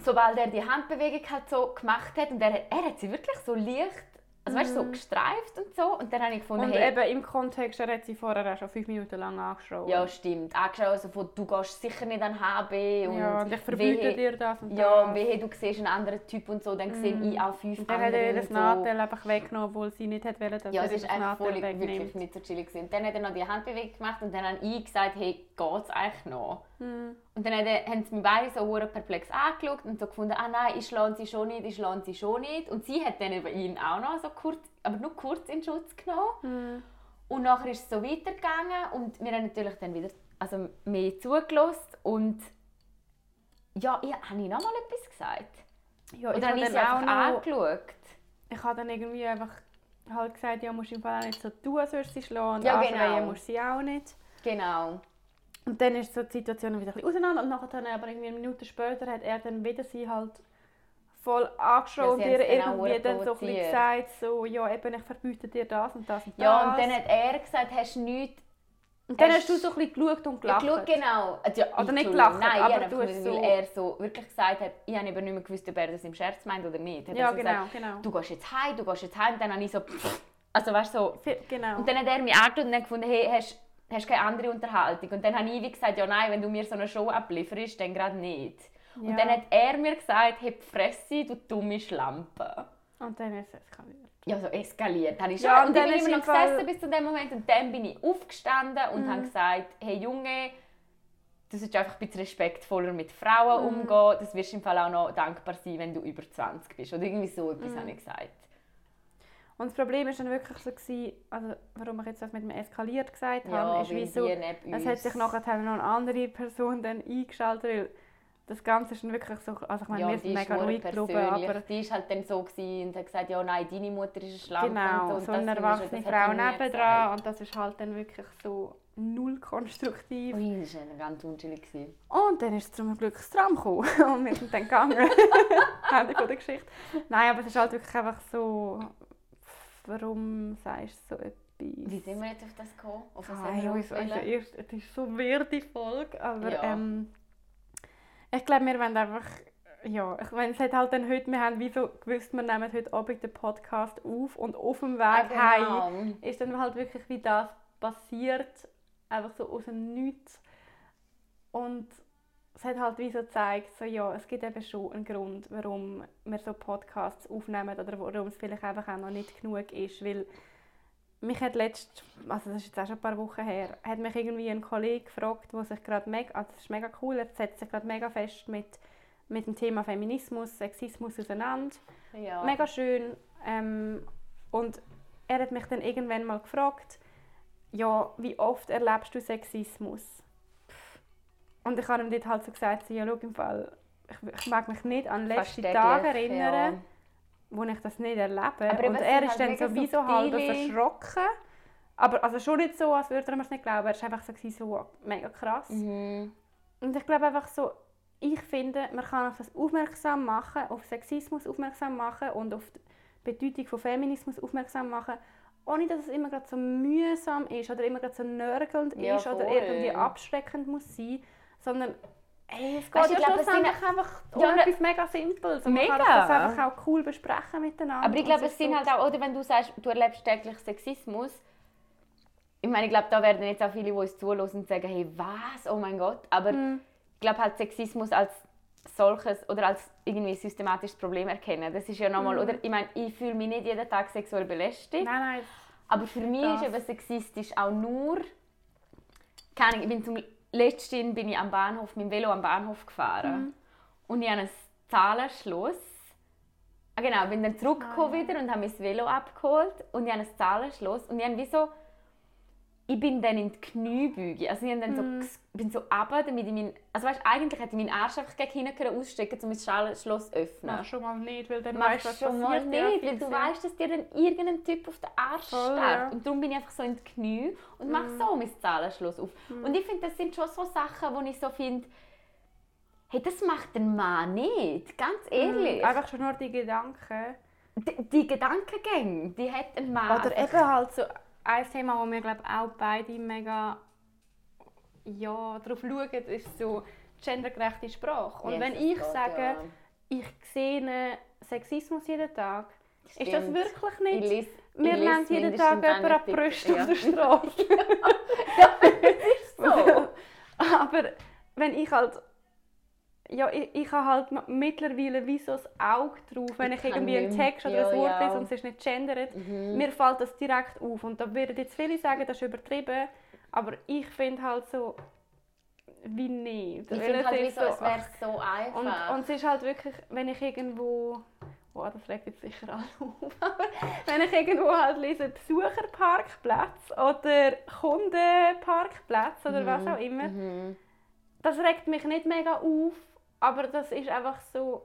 sobald er die Handbewegung halt so gemacht hat und er, er hat sie wirklich so leicht also weißt du, so gestreift und so. Und dann habe ich gefunden, Und hey, eben im Kontext, er hat sie vorher auch schon fünf Minuten lang angeschaut. ja stimmt, angeschaut, also von, du gehst sicher nicht an HB und, ja, und ich verbiete dir das und Ja, und wehe, du siehst einen anderen Typ und so, dann sehe ich auch fünf Und dann hat er andere das und so. Nadel einfach weggenommen, obwohl sie nicht hat wollen, dass Ja, er es ist das einfach Nadel voll, wegnimmt. wirklich nicht so chillig gewesen. Dann hat er noch die Handbewegung gemacht und dann habe ich gesagt, hey, geht's eigentlich noch? Hm. Und dann haben sie mich beide so hure perplex angeschaut und so gefunden, ah nein, ich schlage sie schon nicht, ich schlage sie schon nicht. Und sie hat dann über ihn auch noch so kurz, aber nur kurz in Schutz genommen. Hm. Und nachher ist es so weitergegangen und wir haben natürlich dann wieder also mehr zugelassen und ja, ich, habe ich noch mal etwas gesagt? Ja, Oder ich habe ich sie dann auch angeschaut? ich habe dann irgendwie einfach halt gesagt, ja, musst du im Fall auch nicht so tun, als würdest du sie schlagen. Ja, anschreien genau. musst sie auch nicht. Genau. Und dann ist so die Situation wieder ein bisschen auseinander und nachher dann aber irgendwie eine Minute später hat er dann wieder sie halt voll angeschaut Ja, und ihr irgendwie dann so ein bisschen gesagt, so, ja eben, ich verbiete dir das und das und das. Ja, und dann hat er gesagt, hast du nichts und dann hast- hast du so ein bisschen geschaut und Ja, gelacht. schau, genau. Also, ja, Oder nicht gelacht, Nein, aber du hast so- weil er so wirklich gesagt hat, ich habe nicht mehr gewusst, ob er das im Scherz meint oder nicht. Hat Ja, er so genau, gesagt, genau. Du gehst jetzt heim, du gehst jetzt heim. Und dann habe ich so, also weißt du, so. Genau. Und dann hat er mich angeschaut und dann gefunden, hey, hast hast keine andere Unterhaltung. Und dann habe ich wie gesagt, ja nein, wenn du mir so eine Show ablieferst, dann gerade nicht. Ja. Und dann hat er mir gesagt, die Fresse, du dumme Schlampe. Und dann ist es eskaliert. Ja, so eskaliert. Habe ich. Ja, und und ich dann bin ist immer im noch Fall- gesessen bis zu dem Moment und dann bin ich aufgestanden und Mhm. habe gesagt, hey Junge, du solltest einfach ein bisschen respektvoller mit Frauen Mhm. umgehen. Das wirst du im Fall auch noch dankbar sein, wenn du über 20 bist. Oder irgendwie so Mhm. etwas habe ich gesagt. Und das Problem war dann wirklich so, gewesen, also warum ich jetzt das mit dem eskaliert gesagt Ja, habe, ist wieso, es hat sich nachher noch eine andere Person dann eingeschaltet, weil das Ganze ist dann wirklich so, also ich meine, Ja, wir sind mega ruhig geblieben, persönlich. aber Die ist halt dann so gewesen und hat gesagt, ja nein, deine Mutter ist eine Schlampe genau, und so. So eine erwachsene Frau nebendran und das ist halt dann wirklich so null konstruktiv. Ui, das war ganz unschuldig. Und dann ist es zum Glück das Tram gekommen und wir sind dann gegangen. Ende der Geschichte. Nein, aber es ist halt wirklich einfach so, warum sagst du so etwas? Wie sind wir jetzt auf das gekommen? Auf was Ah, haben wir also, also, aufwählen? erst, es ist so weird, die Folge, aber Ja. ähm, ich glaube, wir wollen einfach, ja, ich meine, es hat halt dann heute, wir haben wie so gewusst, wir nehmen heute Abend den Podcast auf und auf dem Weg Ah, heim genau. ist dann halt wirklich wie das passiert, einfach so aus dem Nichts und es hat halt wie so gezeigt, so, ja, es gibt eben schon einen Grund, warum wir so Podcasts aufnehmen oder warum es vielleicht einfach auch noch nicht genug ist, weil mich hat letzt, also das ist jetzt auch schon ein paar Wochen her, hat mich irgendwie ein Kollege gefragt, der sich gerade mega, also das ist mega cool, er setzt sich gerade mega fest mit, mit dem Thema Feminismus, Sexismus auseinander. Ja. Mega schön. Ähm, und er hat mich dann irgendwann mal gefragt, ja, wie oft erlebst du Sexismus? Und ich habe ihm dort halt so gesagt, so, ja, schau, im Fall, ich, ich mag mich nicht an letzte Fast Tage täglich, erinnern, ja. wo ich das nicht erlebe. Aber und er ist halt dann mega sowieso halb subtile- verschrocken. Aber also schon nicht so, als würde er mir es nicht glauben. Er war einfach so, so mega krass. Mhm. Und ich glaube einfach so, ich finde, man kann auf das aufmerksam machen, auf Sexismus aufmerksam machen und auf die Bedeutung von Feminismus aufmerksam machen, ohne dass es immer gerade so mühsam ist oder immer gerade so nörgelnd Ja, ist oder voll. irgendwie abschreckend muss sein, sondern ey, es geht Weißt ja ich glaube, es sind- schlussendlich einfach um Ja, ne- etwas mega Simples. Und man kann Mega. das einfach auch cool besprechen miteinander. Aber ich glaube, es sind halt auch, oder wenn du sagst, du erlebst täglich Sexismus, ich meine, ich glaube, da werden jetzt auch viele, die uns zuhören und sagen, hey, was, oh mein Gott. Aber Mhm. ich glaube halt Sexismus als solches oder als irgendwie systematisches Problem erkennen. Das ist ja nochmal, oder ich meine, ich fühle mich nicht jeden Tag sexuell belästigt. Nein, nein. Aber für mich Das. ist eben sexistisch auch nur, keine ich bin zum letzten bin ich am Bahnhof mit dem Velo am Bahnhof gefahren Mhm. und ich habe einen Zahlenschluss. Ah genau, bin dann zurückgekommen Ah, ja. wieder und habe mein Velo abgeholt und ich habe einen Zahlenschluss und ich habe wie so, ich bin dann in die Kniebeuge, also ich dann so, Mhm. bin so runter, damit ich mein, also weißt, eigentlich hätte ich meinen Arsch einfach gegen hinten können ausstrecken um mein Zahlenschloss zu öffnen. Mach schon mal nicht, weil dann Machst weißt du, was schon mal nicht, weil du weißt, dass dir dann irgendein Typ auf den Arsch Voll, starrt. ja. Und darum bin ich einfach so in die Knie und mache Mhm. so mein Zahlenschluss auf. Und ich finde, das sind schon so Sachen, wo ich so finde, hey, das macht ein Mann nicht, ganz ehrlich. Mhm. Einfach schon nur die Gedanken. Die, die Gedankengänge, die hat ein Mann. Oder einfach. eben halt so ein Thema, wo wir glaube auch beide mega ja, darauf schauen, ist so gendergerechte Sprache. Und wenn Jesus ich sage, ja. ich sehe Sexismus jeden Tag, Ist das Stimmt. wirklich Ich nicht? ich lese lernt jeden Tag jemand einen an die Brüste Artikel. auf der Straße. So. Aber wenn ich halt. Ja, ich, ich habe halt mittlerweile wie so das Auge drauf, wenn Ich ich, irgendwie einen nicht mehr. Text oder Ja, ein Wort ja. lese und es ist nicht gendert, Mhm. mir fällt das direkt auf. Und da würden jetzt viele sagen, das ist übertrieben, aber ich finde halt so, wie nicht. Ich finde es halt, wie so, es wäre so einfach. und, und es ist halt wirklich, wenn ich irgendwo. Oh, das regt jetzt sicher alle auf. Aber wenn ich irgendwo halt lese, Besucherparkplatz oder Kundenparkplatz oder was auch immer, Mhm. das regt mich nicht mega auf, aber das ist einfach so,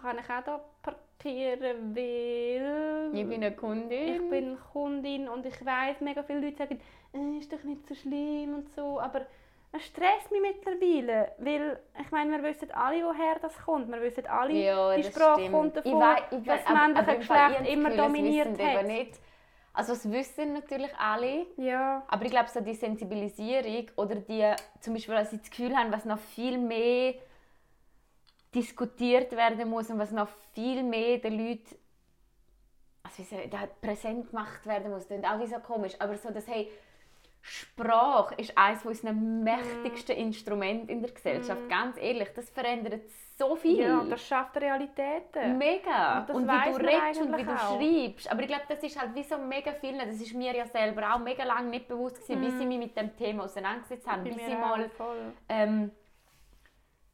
kann ich auch da parkieren, weil Ich bin eine Kundin. ich bin Kundin und ich weiß, mega viele Leute sagen, äh, ist doch nicht so schlimm und so, aber es stresst mich mittlerweile, weil ich meine, wir wissen alle, woher das kommt, wir wissen alle, Ja, die das Sprache stimmt. kommt Ich davon, ich dass wei- das aber- männliche Geschlecht ich immer das Gefühl, dominiert hat. Also es wissen natürlich alle, Ja, aber ich glaube so die Sensibilisierung oder die, zum Beispiel, dass sie das Gefühl haben, was noch viel mehr diskutiert werden muss und was noch viel mehr den Leuten also wie da präsent gemacht werden muss, das klingt auch wie so komisch, aber so, dass hey, Sprache ist eines unserer mächtigsten Instrumente in der Gesellschaft. Ganz ehrlich, das verändert so viel. ja, und das schafft Realitäten. Mega. Und das Und, wie du redest und wie du auch. schreibst. Aber ich glaube, das ist halt wie so mega vielen, das ist mir ja selber auch mega lange nicht bewusst gewesen, bis ich mich mit dem Thema auseinandergesetzt habe. Mhm. Bei Bis ich mal ähm,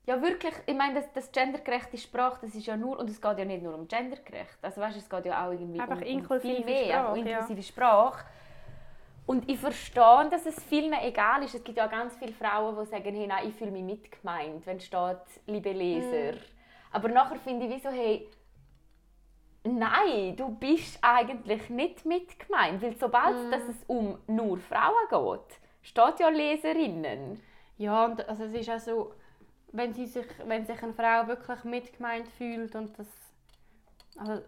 ja wirklich, ich meine, das, das gendergerechte Sprache, das ist ja nur, und es geht ja nicht nur um gendergerecht, also weißt, es geht ja auch irgendwie Einfach um, um inklusive viel mehr, Sprache, einfach ja. inklusive Sprache. Und ich verstehe, dass es vielen egal ist. Es gibt ja auch ganz viele Frauen, die sagen, hey, nein, ich fühle mich mitgemeint, wenn steht, liebe Leser. Mhm. Aber nachher finde ich wie so, hey, nein, du bist eigentlich nicht mitgemeint. Weil sobald Mhm. dass es um nur Frauen geht, steht ja Leserinnen. Ja, und also es ist auch so, wenn, sie sich, wenn sich eine Frau wirklich mitgemeint fühlt und das, also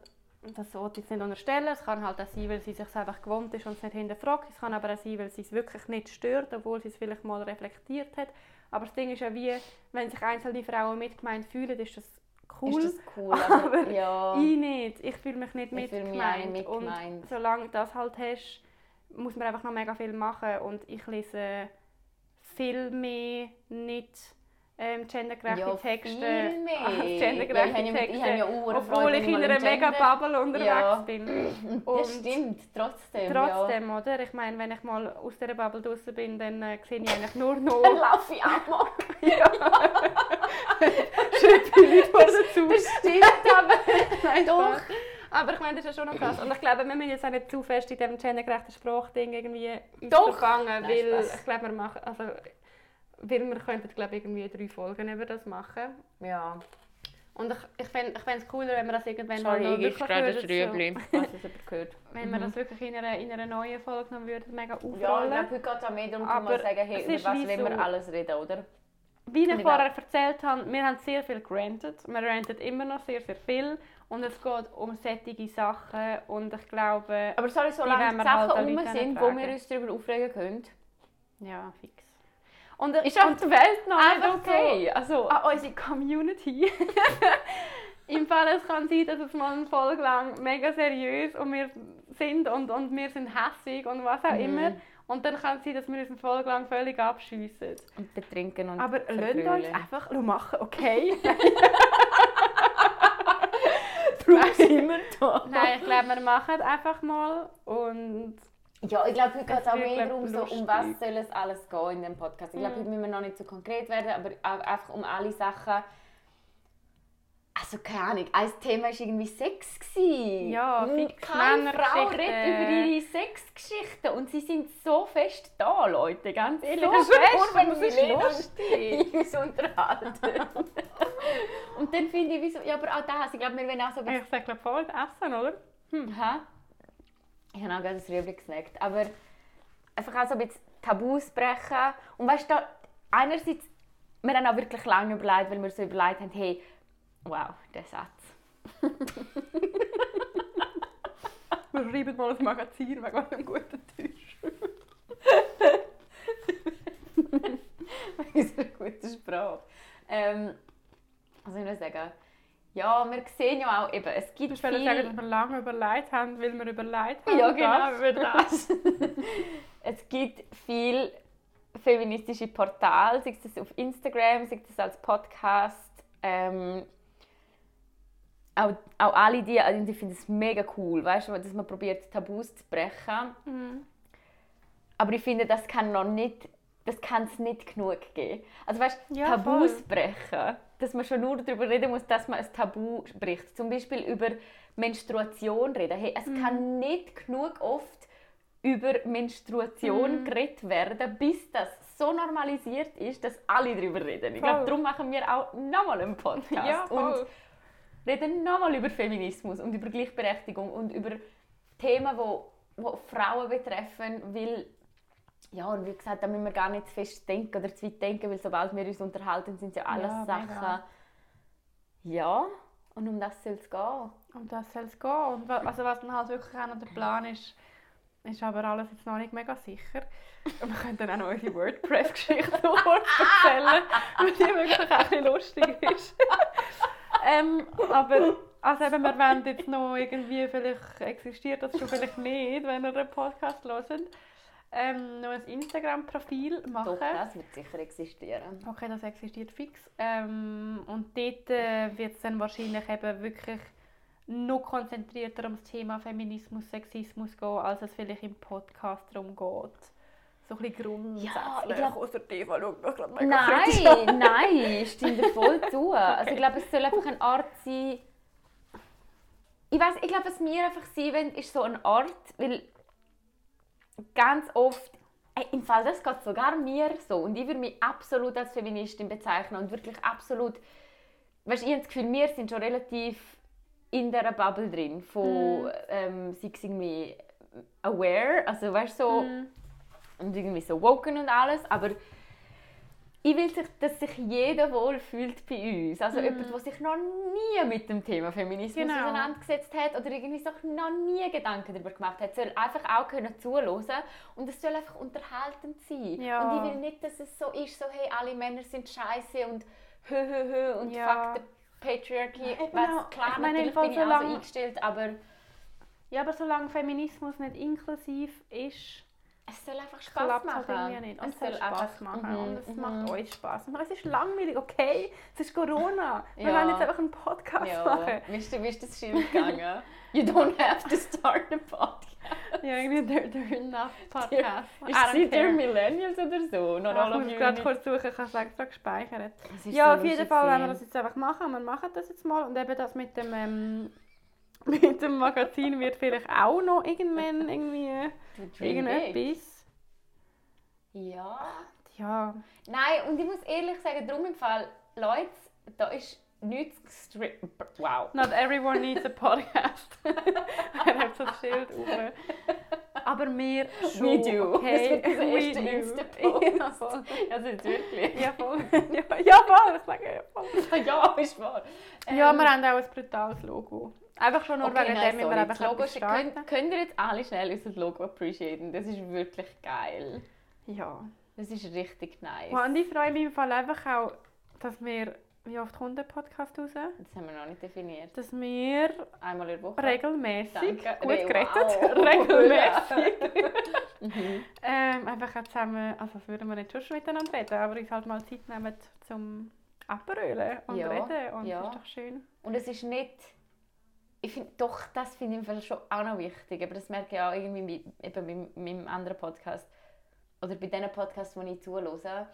das wollte ich jetzt nicht unterstellen, es kann halt auch sein, weil sie sich einfach gewohnt ist und es nicht hinterfragt, es kann aber auch sein, weil sie es wirklich nicht stört, obwohl sie es vielleicht mal reflektiert hat. Aber das Ding ist ja wie, wenn sich einzelne Frauen mitgemeint fühlen, ist das cool. Ist das cool, aber, aber ja. Ich nicht. Ich fühle mich nicht mich mitgemeint. auch nicht mitgemeint. Und solange du das halt hast, muss man einfach noch mega viel machen. Und ich lese viel mehr nicht ähm, gendergerechte Ja, Texte. viel mehr. Ja, ich gendergerechte ja- ich Texte. habe ja obwohl ich ich in einer mega Bubble unterwegs Ja. bin. Das Und stimmt, trotzdem. Trotzdem, oder? Ich meine, wenn ich mal aus dieser Bubble draußen bin, dann äh, sehe ich eigentlich nur Ja. noch Dann laufe ich auch mal. Leute dazu. Das stimmt, aber Nein, Doch. Aber ich meine, das ist ja schon noch krass. Und ich glaube, wir müssen jetzt auch nicht zu fest in diesem gendergerechten Sprachding irgendwie Doch. verfangen, Nein, weil Spaß. ich glaube, wir machen, also, weil wir könnten, glaube ich, irgendwie drei Folgen über das machen. ja. Und ich, ich fände es cooler, wenn wir das irgendwann Sorry, mal noch wirklich gerade würden, Rüebli, falls es jemand gehört. so, wenn wir das wirklich in einer, in einer neuen Folge noch würden, mega Ja, ich aufrollen. glaube, heute geht es auch mehr darum, Aber mal sagen, hey, über ist was wollen wir so- alles reden, oder? Wie ich vorher erzählt habe, wir haben sehr viel gerantet. Wir ranten immer noch sehr, sehr viel. Und es geht um sättige Sachen. Und ich glaube, Aber sorry, solange die wir halt Sachen rum Leute sind, wo wir uns darüber aufregen können, ja, fix. Und, ist auf der Welt noch nicht okay. Also, an unsere Community. Im Fall, es kann sein, dass es mal eine Folge lang mega seriös und wir sind und, und wir sind hässig und was auch Mhm. immer. Und dann kann es sein, dass wir uns eine Folge lang völlig abschiessen. und betrinken und Aber lasst uns einfach machen, okay? Darum sind wir da. Nein, ich glaube, wir machen es einfach mal und Ja, ich glaube, heute geht es auch mehr darum, so, um was soll es alles gehen in dem Podcast. Ich glaube, Mhm. heute müssen wir noch nicht so konkret werden, aber auch einfach um alle Sachen. Also keine Ahnung, ein Thema war irgendwie Sex. Gewesen. Ja, fix Keine Frau redet über ihre Sexgeschichten und sie sind so fest da, Leute, ganz ehrlich. So Es ist fest, wenn das ist lustig. und uns unterhalten. und dann finde ich, wieso, ja, aber auch das, ich glaube, wir wollen auch so ein ich sage, glaube voll essen, oder? Hä? Ich habe auch gerade das Rüebli gesnackt. Aber einfach auch so ein bisschen Tabus brechen. Und weißt du, da- einerseits, wir haben auch wirklich lange überlegt, weil wir so überlegt haben, hey, wow, der Satz. Wir schreiben mal ein Magazin wegen einem guten Tisch. Unsere gute Sprache. Ähm, was soll ich noch sagen? Ja, wir sehen ja auch eben, es gibt Ich will viel... sagen, dass wir lange überlegt haben, weil wir überlegt haben. Ja, genau, über das. es gibt viel feministische Portale, sei es auf Instagram, sei es als Podcast. Ähm, auch, auch alle die, also ich finde es mega cool, weißt du, dass man probiert, Tabus zu brechen. Mhm. Aber ich finde, das kann noch nicht, das kann es nicht genug geben. Also weißt, Ja, Tabus voll. brechen, dass man schon nur darüber reden muss, dass man ein Tabu bricht. Zum Beispiel über Menstruation reden. Hey, es Mhm. kann nicht genug oft über Menstruation Mhm. geredet werden, bis das so normalisiert ist, dass alle darüber reden. Ich glaube, darum machen wir auch nochmal einen Podcast. Ja, voll. Und reden nochmal über Feminismus und über Gleichberechtigung und über Themen, wo, wo Frauen betreffen, weil ja, und wie gesagt, da müssen wir gar nicht zu fest denken oder zu weit denken, weil sobald wir uns unterhalten, sind ja alles Ja, Sachen. mega. Ja, und um das soll es gehen. Um das soll es gehen. Und wa- also was dann halt wirklich auch noch der Plan ist, ist aber alles jetzt noch nicht mega sicher. Und wir können dann auch noch unsere WordPress-Geschichte erzählen, weil die wirklich auch ein bisschen lustig ist. ähm, aber also eben, wir wollen jetzt noch irgendwie, vielleicht existiert das schon, vielleicht nicht, wenn ihr den Podcast hört, ähm, noch ein Instagram-Profil machen. Doch, das wird sicher existieren. Okay, das existiert fix. Ähm, und dort äh, wird es dann wahrscheinlich eben wirklich noch konzentrierter um das Thema Feminismus, Sexismus gehen, als es vielleicht im Podcast darum geht. So ein bisschen grundsätzlich. Ja, ich glaub- Außer Eva schaut mich gerade Nein, nein, ich stimme dir voll zu. Also ich glaube, es soll einfach eine Art sein. Ich weiß, ich glaube, was wir einfach sein wollen, ist so eine Art, weil ganz oft, ey, im Fall das geht sogar mir so und ich würde mich absolut als Feministin bezeichnen und wirklich absolut, weißt, ich habe das Gefühl, wir sind schon relativ in dieser Bubble drin von, ähm, sei es irgendwie aware, also weißt so Mhm. und irgendwie so woken und alles, aber ich will, dass sich jeder wohl fühlt bei uns. Also jemand, der sich noch nie mit dem Thema Feminismus Genau. auseinandergesetzt hat oder irgendwie sich noch nie Gedanken darüber gemacht hat, soll einfach auch können zuhören und es soll einfach unterhaltend sein. Ja. Und ich will nicht, dass es so ist, so hey, alle Männer sind scheiße und hö hö hö und Ja. fuck the patriarchy. Was, auch. klar, Ich meine, natürlich bin ich auch so eingestellt, aber Ja, aber solange Feminismus nicht inklusiv ist, es soll einfach Spaß halt machen. irgendwie nicht. Und Es soll Spaß machen. Mhm, Und es mhm. macht euch Spaß. Und es ist langweilig, okay? Es ist Corona. Wir Ja. wollen jetzt einfach einen Podcast Ja, machen. wie ist, wie ist das Schild gegangen? You don't have to start a podcast. Ja, irgendwie der, der Enough Podcast. I Ist sie der. Millennials oder so? Not Ja, all ich muss gerade kurz suchen, ich habe es extra gespeichert. Ja, so auf jeden Fall werden wir das jetzt einfach machen. Wir machen das jetzt mal. Und eben das mit dem, ähm, mit dem Magazin wird vielleicht auch noch irgendwann irgendwie irgendetwas. Ja. Ja, Nein, und ich muss ehrlich sagen, darum im Fall, Leute, da ist nichts gestrippt. Wow. not everyone needs a podcast. er hat so das Schild oben. Aber wir schon, We do. okay? Das wird erster do. Insta-Post. Ja. Also jetzt wirklich. Ja, voll. Ja, ja, voll. Ich sage ja, voll. ja, ist wahr. Ja, Ähm, wir haben auch ein brutales Logo. Einfach schon nur Okay, wegen nein, dem, weil sorry. wir Das einfach Logo könnt, könnt ihr jetzt alle schnell unser Logo appreciaten? Das ist wirklich geil. Ja. Das ist richtig nice. Und ich freue mich im Fall einfach auch, dass wir, wie oft kommt der Podcast raus? Das haben wir noch nicht definiert. Dass wir Einmal in der Woche. regelmäßig, Danke. gut Re- gerettet, wow. regelmäßig, Mhm. ähm, einfach auch zusammen, also das würden wir nicht schon miteinander reden, aber uns halt mal Zeit nehmen zum Abrölen und Ja, reden und ja. das ist doch schön. Und es ist nicht. Ich finde, doch, das finde ich im Fall schon auch noch wichtig. Aber das merke ich auch irgendwie mit, eben mit meinem anderen Podcast. Oder bei diesen Podcasts, die ich zuhöre.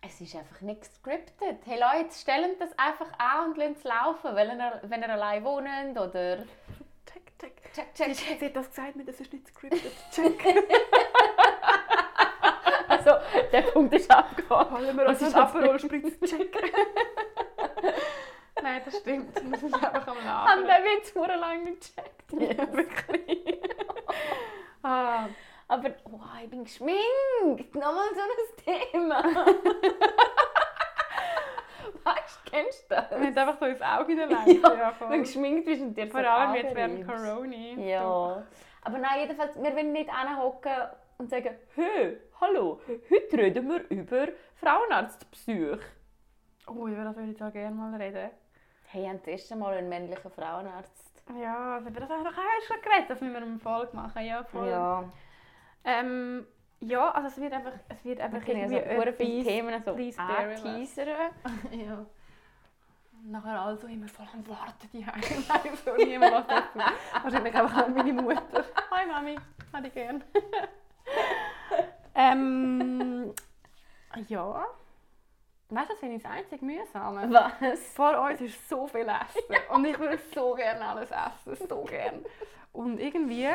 Es ist einfach nicht gescriptet. Hey Leute, stellen das einfach an und lassen es laufen. Wenn ihr, wenn ihr allein wohnt oder. Check, check. Check, Sie, check, check. sie hat das gesagt, mir, das ist nicht scripted. Check. Also, der Punkt ist abgehauen. Holen wir uns einen das? Aperol Spritz. Check. Nein, das stimmt. Wir sind einfach am Haben Labern. den Witz sehr lange nicht gecheckt. Ja, wirklich. ah, Aber wow, ich bin geschminkt. Nochmal so ein Thema. weißt du, kennst du das? wir haben einfach so ins Auge hineinlegt. Ja, Ja, voll. Wenn geschminkt bist und dir so Vor allem jetzt während. Corona. Ja. Aber nein, jedenfalls, wir wollen nicht anhocken und sagen, hey, hallo, heute reden wir über Frauenarztbesuch. Oh, über das würde ich so gerne mal reden. Hey, haben das erste Mal einen männlichen Frauenarzt? Ja, also über das haben wir doch auch schon geredet, dass wir eine Folge machen. Ja, voll. Ja. Ähm, ja, also es wird einfach, es wird Wir einfach irgendwie so viele etwas Themen so anteasern. Ja. Und nachher also immer voll am Warten, die Heim. Nein, so niemand was dazu. Wahrscheinlich einfach auch meine Mutter. Hi Mami, hätte ich gern. ähm, ja. Weißt du, das finde ich das einzig Mühsame. Was? Vor uns ist so viel Essen. Und ich würde so gerne alles essen. So gerne. Und irgendwie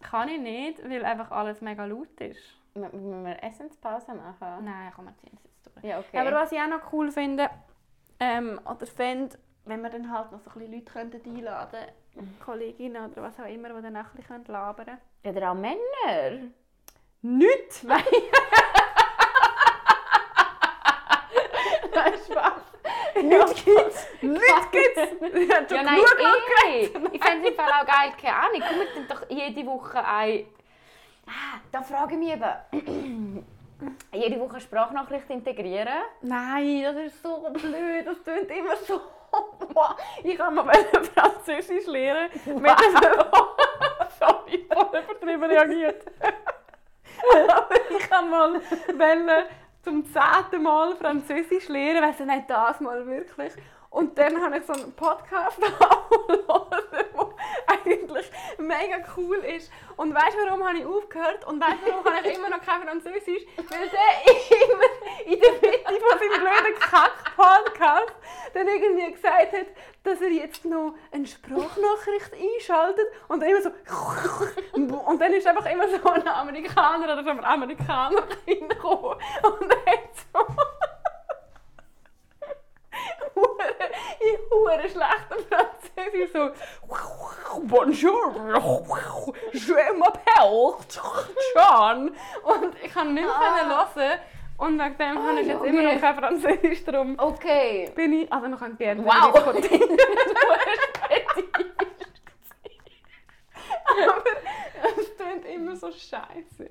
kann ich nicht, weil einfach alles mega laut ist. Müssen wir Essenspause machen? Nein, komm, wir ziehen es jetzt durch. Ja, okay. Ja, aber was ich auch noch cool finde, ähm, oder fände, wenn wir dann halt noch so ein bisschen Leute könnten einladen könnten, Kolleginnen oder was auch immer, die dann ein bisschen labern können. Oder auch Männer. Nicht! Nein! Nein, Spaß! Nicht gibt's! Nicht hab schon Ja, nein, eh. Ich fände es im Fall auch geil, keine Ahnung. Komm, wir tun doch jede Woche ein... Ah, da frage ich mich eben... jede Woche Sprachnachricht integrieren. Nein, das ist so blöd. Das klingt immer so. Wow. Ich kann mal Französisch lernen. Mit dem Sorry, voll übertrieben reagiert. Aber ich kann mal wollen, zum zehnten Mal Französisch lernen, weil nicht das mal wirklich. Und dann habe ich so einen Podcast der eigentlich mega cool ist. Und weißt du, warum habe ich aufgehört? Und weißt du, warum kann ich immer noch kein Französisch? Weil der immer in der Mitte von seinem blöden Kack-Podcast dann irgendwie gesagt hat, dass er jetzt noch eine Sprachnachricht einschaltet und dann immer so und dann ist einfach immer so ein Amerikaner oder so ein Amerikaner reingekommen und hat so hure- in hure schlechten Französisch so Bonjour, je m'appelle John und ich kann nicht mehr Ah. hören und wegen dem habe ich jetzt immer okay. noch kein Französisch drum Okay. bin ich, also wir können gerne Wow. aber es klingt immer so scheiße.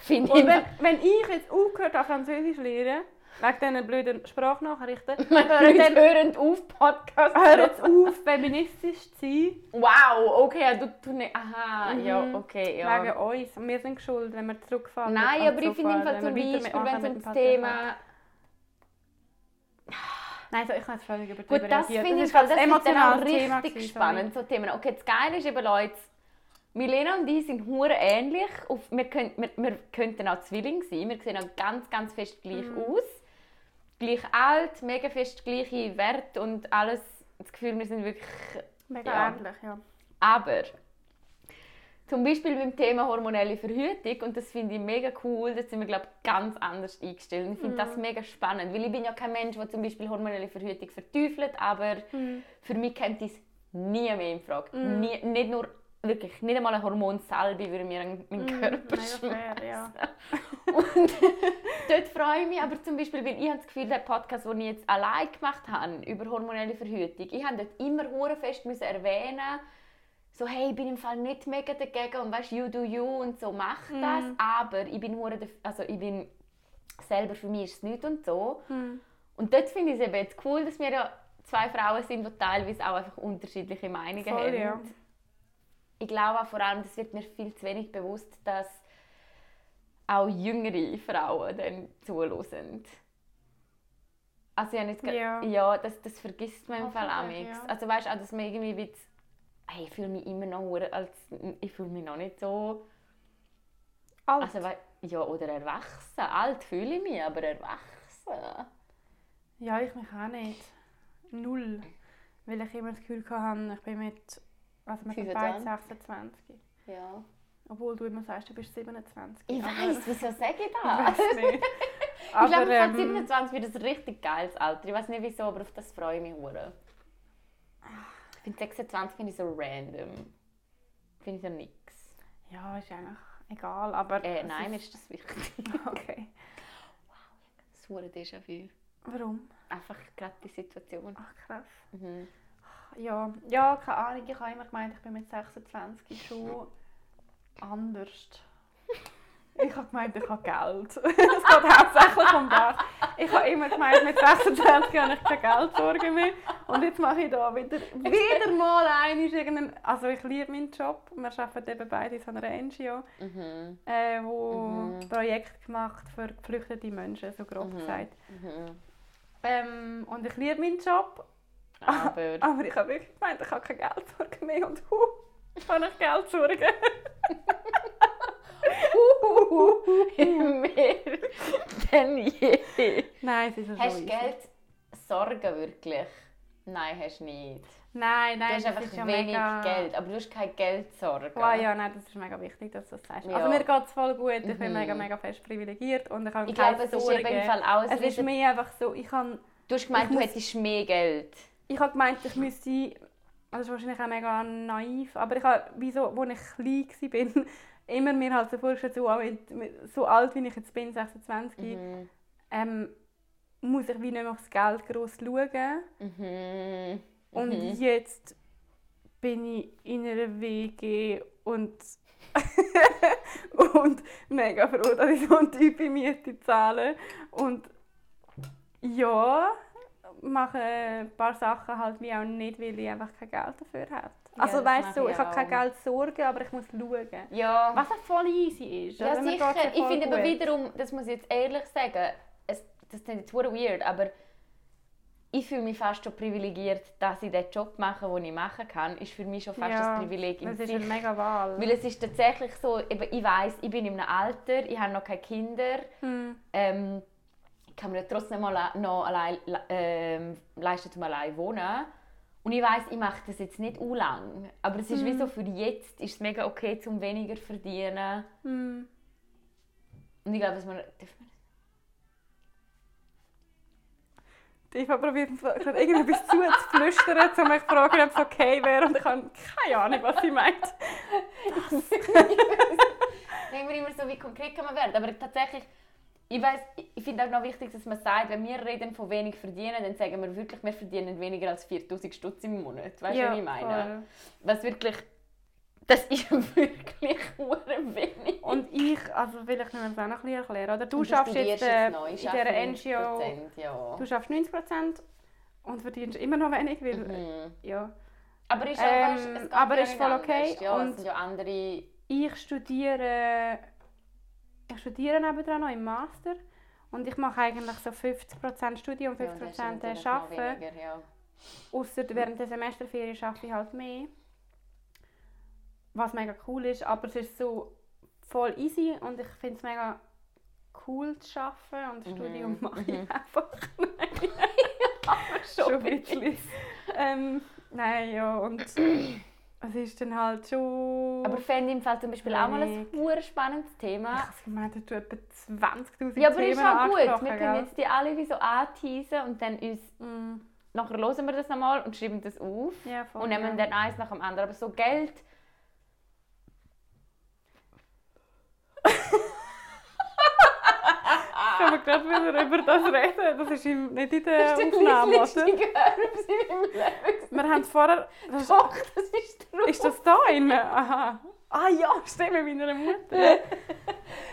Finde ich... wenn, wenn ich jetzt aufgehört habe, Französisch zu lernen, wegen diesen blöden Sprachnachrichten, Leute hören dann hören auf, Podcast hör jetzt auf, feministisch zu sein, Wow, okay, ja, du, du nicht... Aha, ja, Mhm. okay, ja. wegen uns. Wir sind schuld, wenn wir zurückfallen. Nein, aber ich finde im Fall zum wir Beispiel, wenn es um das. Thema... Nein, so, ich habe jetzt völlig übertrieben Gut, das finde ich das emotionales Thema richtig gewesen, spannend, so Themen. Okay, das Geile ist eben, Leute, Milena und ich sind hure ähnlich. Wir, können, wir, wir könnten auch Zwilling sein. Wir sehen auch ganz, ganz fest gleich Mhm. aus. Gleich alt, mega fest gleiche Werte und alles. Das Gefühl, wir sind wirklich... Mega Ja. ähnlich, ja. Aber zum Beispiel beim Thema hormonelle Verhütung, und das finde ich mega cool, da sind wir, glaube ich, ganz anders eingestellt. Und Ich finde das mega spannend, weil ich bin ja kein Mensch, der zum Beispiel hormonelle Verhütung verteufelt, aber für mich kommt das nie mehr in Frage. Nie, nicht nur, wirklich, nicht einmal eine Hormonsalbe würde mir meinen Körper Mega schmecken. fair, ja. Und dort freue ich mich aber zum Beispiel, weil ich habe das Gefühl, der Podcast, den ich jetzt allein gemacht habe, über hormonelle Verhütung, ich habe dort immer hure fest müssen erwähnen so hey, ich bin im Fall nicht mega dagegen und weißt, you do you und so, mach das, aber ich bin hure, also ich bin selber, für mich ist es nicht und so. Und dort finde ich es eben jetzt cool, dass wir ja zwei Frauen sind, die teilweise auch einfach unterschiedliche Meinungen Voll, haben. ja. Ich glaube auch vor allem, das wird mir viel zu wenig bewusst, dass auch jüngere Frauen dann zuhören. Also ich jetzt Ja. ja. ja, das, das vergisst man im Fall auch ja. Also weißt du, auch, dass man irgendwie wie hey, ich fühle mich immer noch als ich fühle mich noch nicht so Alt. also ja oder erwachsen. Alt fühle ich mich, aber erwachsen. Ja, ich mich auch nicht. Null. Weil ich immer das Gefühl hatte, ich bin mit, also mit 25. beiden 26. Ja. Obwohl du immer sagst, du bist 27. Ich weiß, wieso sage ich Ich das? weiß nicht. Ich Aber, glaube, ähm, ähm, 27 wird ein richtig geiles Alter. Ich weiß nicht wieso, aber auf das freue ich mich hure. Ich finde 26 finde ich so random. Finde ich so nix. ja, ist eigentlich egal, aber... Äh, nein, mir ist- ist das wichtig. Okay. Das hure Déjà-vu. Warum? Einfach gerade die Situation. Ach, krass. Mhm. Ja, ja, keine Ahnung. Ich habe immer gemeint, ich bin mit 26 schon anders. Ich habe gemeint, ich habe Geld. es geht hauptsächlich um das. Ich habe immer gemeint, mit 26 habe ich keine Geldsorgen mehr. Und jetzt mache ich da wieder, wieder mal einen. Also ich liebe meinen Job. Wir arbeiten eben beide in so einer NGO, Mhm. äh, wo Mhm. Projekte gemacht für geflüchtete Menschen, so grob Mhm. gesagt. Mhm. Ähm, und ich liebe meinen Job. Aber Aber ich habe wirklich gemeint, ich habe keine Geldsorgen mehr. Und hu, habe ich Geldsorgen. mehr denn je. Nein, es ist so Hast du easy. Geld Sorgen wirklich? Nein, hast du nicht. Nein, nein, Du hast einfach ist ja wenig mega... Geld, aber du hast keine Geldsorgen. Oh, ja, nein, das ist mega wichtig, dass du das sagst. Ja. Also mir geht es voll gut, ich bin Mhm. mega, mega fest privilegiert und ich habe Ich keine glaube, es ist eben im Fall auch Es ist mehr einfach so, ich habe Du hast gemeint, Ich du muss- hättest mehr Geld. Ich habe gemeint, ich müsste, also das ist wahrscheinlich auch mega naiv, aber ich habe, wieso, als ich klein war, immer mir halt so vorgestellt, so, so alt wie ich jetzt bin, 26, Mhm. ähm, muss ich wie nicht mehr aufs Geld gross schauen. Mhm. Und Mhm. jetzt bin ich in einer WG und, und mega froh, dass ich so einen Typ in Miete zahle. Und ja, mache ein paar Sachen halt wie auch nicht, weil ich einfach kein Geld dafür habe. Also weißt du, so, ich ich habe kein. Geld sorgen, aber ich muss schauen. Ja. Was auch voll easy ist. Ja, sicher. ja Ich finde aber wiederum, das muss ich jetzt ehrlich sagen, es, das klingt jetzt weird, aber ich fühle mich fast schon privilegiert, dass ich den Job mache, den ich machen kann, ist für mich schon fast Ja, ein Privileg Das ist eine mega Wahl. Weil es ist tatsächlich so, eben, ich weiß, ich bin in einem Alter, ich habe noch keine Kinder, Hm. ähm, ich kann mir trotzdem mal le- noch allein le- ähm, leisten, um allein wohnen. Und ich weiß, ich mache das jetzt nicht lang, aber es ist wie so für jetzt ist es mega okay, zum weniger zu verdienen. Hm. Und ich glaube, dass man, man Eva probiert gerade irgendetwas zu zu flüstern, um mich zu fragen, ob es okay wäre. Und ich habe keine Ahnung, was sie meint. denken wir immer so, wie konkret kann man werden. Aber tatsächlich, ich weiß, ich finde auch noch wichtig, dass man sagt, wenn wir reden von wenig verdienen, dann sagen wir wirklich, wir verdienen weniger als 4000 Stutz im Monat. Weißt du, was ich meine? voll. Was wirklich, das ist wirklich hure wenig. Und ich, also will ich mir das auch noch ein bisschen erklären. Oder? Du Und schaffst jetzt äh, neu, in dieser NGO, 90%, ja. du schaffst 90% und verdienst immer noch wenig, weil, Mhm. ja. Aber ist, Ähm, auch, weißt, es aber ja ist voll anders. okay Ja, und- es sind ja andere... Ich studiere, ich studiere nebenan noch im Master und ich mache eigentlich so 50% Studium, Ja, das 50% ist natürlich noch Arbeiten. ja. Ausser während der Semesterferien arbeite ich halt mehr. Was mega cool ist, aber es ist so voll easy und ich finde es mega cool zu arbeiten und das Mhm, Studium mache ich mhm. einfach. schon ein bisschen. ähm, nein, ja, und es ist dann halt schon... Aber fände im Fall zum Beispiel auch mal ein hure spannendes Thema. ich habe gemeint, du etwa 20'000 Ja, aber Themen ist auch gut. Wir können jetzt die alle wie so anteasen und dann uns... Mm, Nachher hören wir das nochmal und schreiben das auf. ja, voll, und nehmen ja. dann eins nach dem anderen. Aber so Geld... Können wir gerade wieder über das reden? Das ist im, nicht in der Das ist Aufnahme, der oder? Leben. Wir haben vorher... Das, Doch, das ist drauf. ist das da drin? Aha. Ah ja, stimmt, mit meiner Mutter.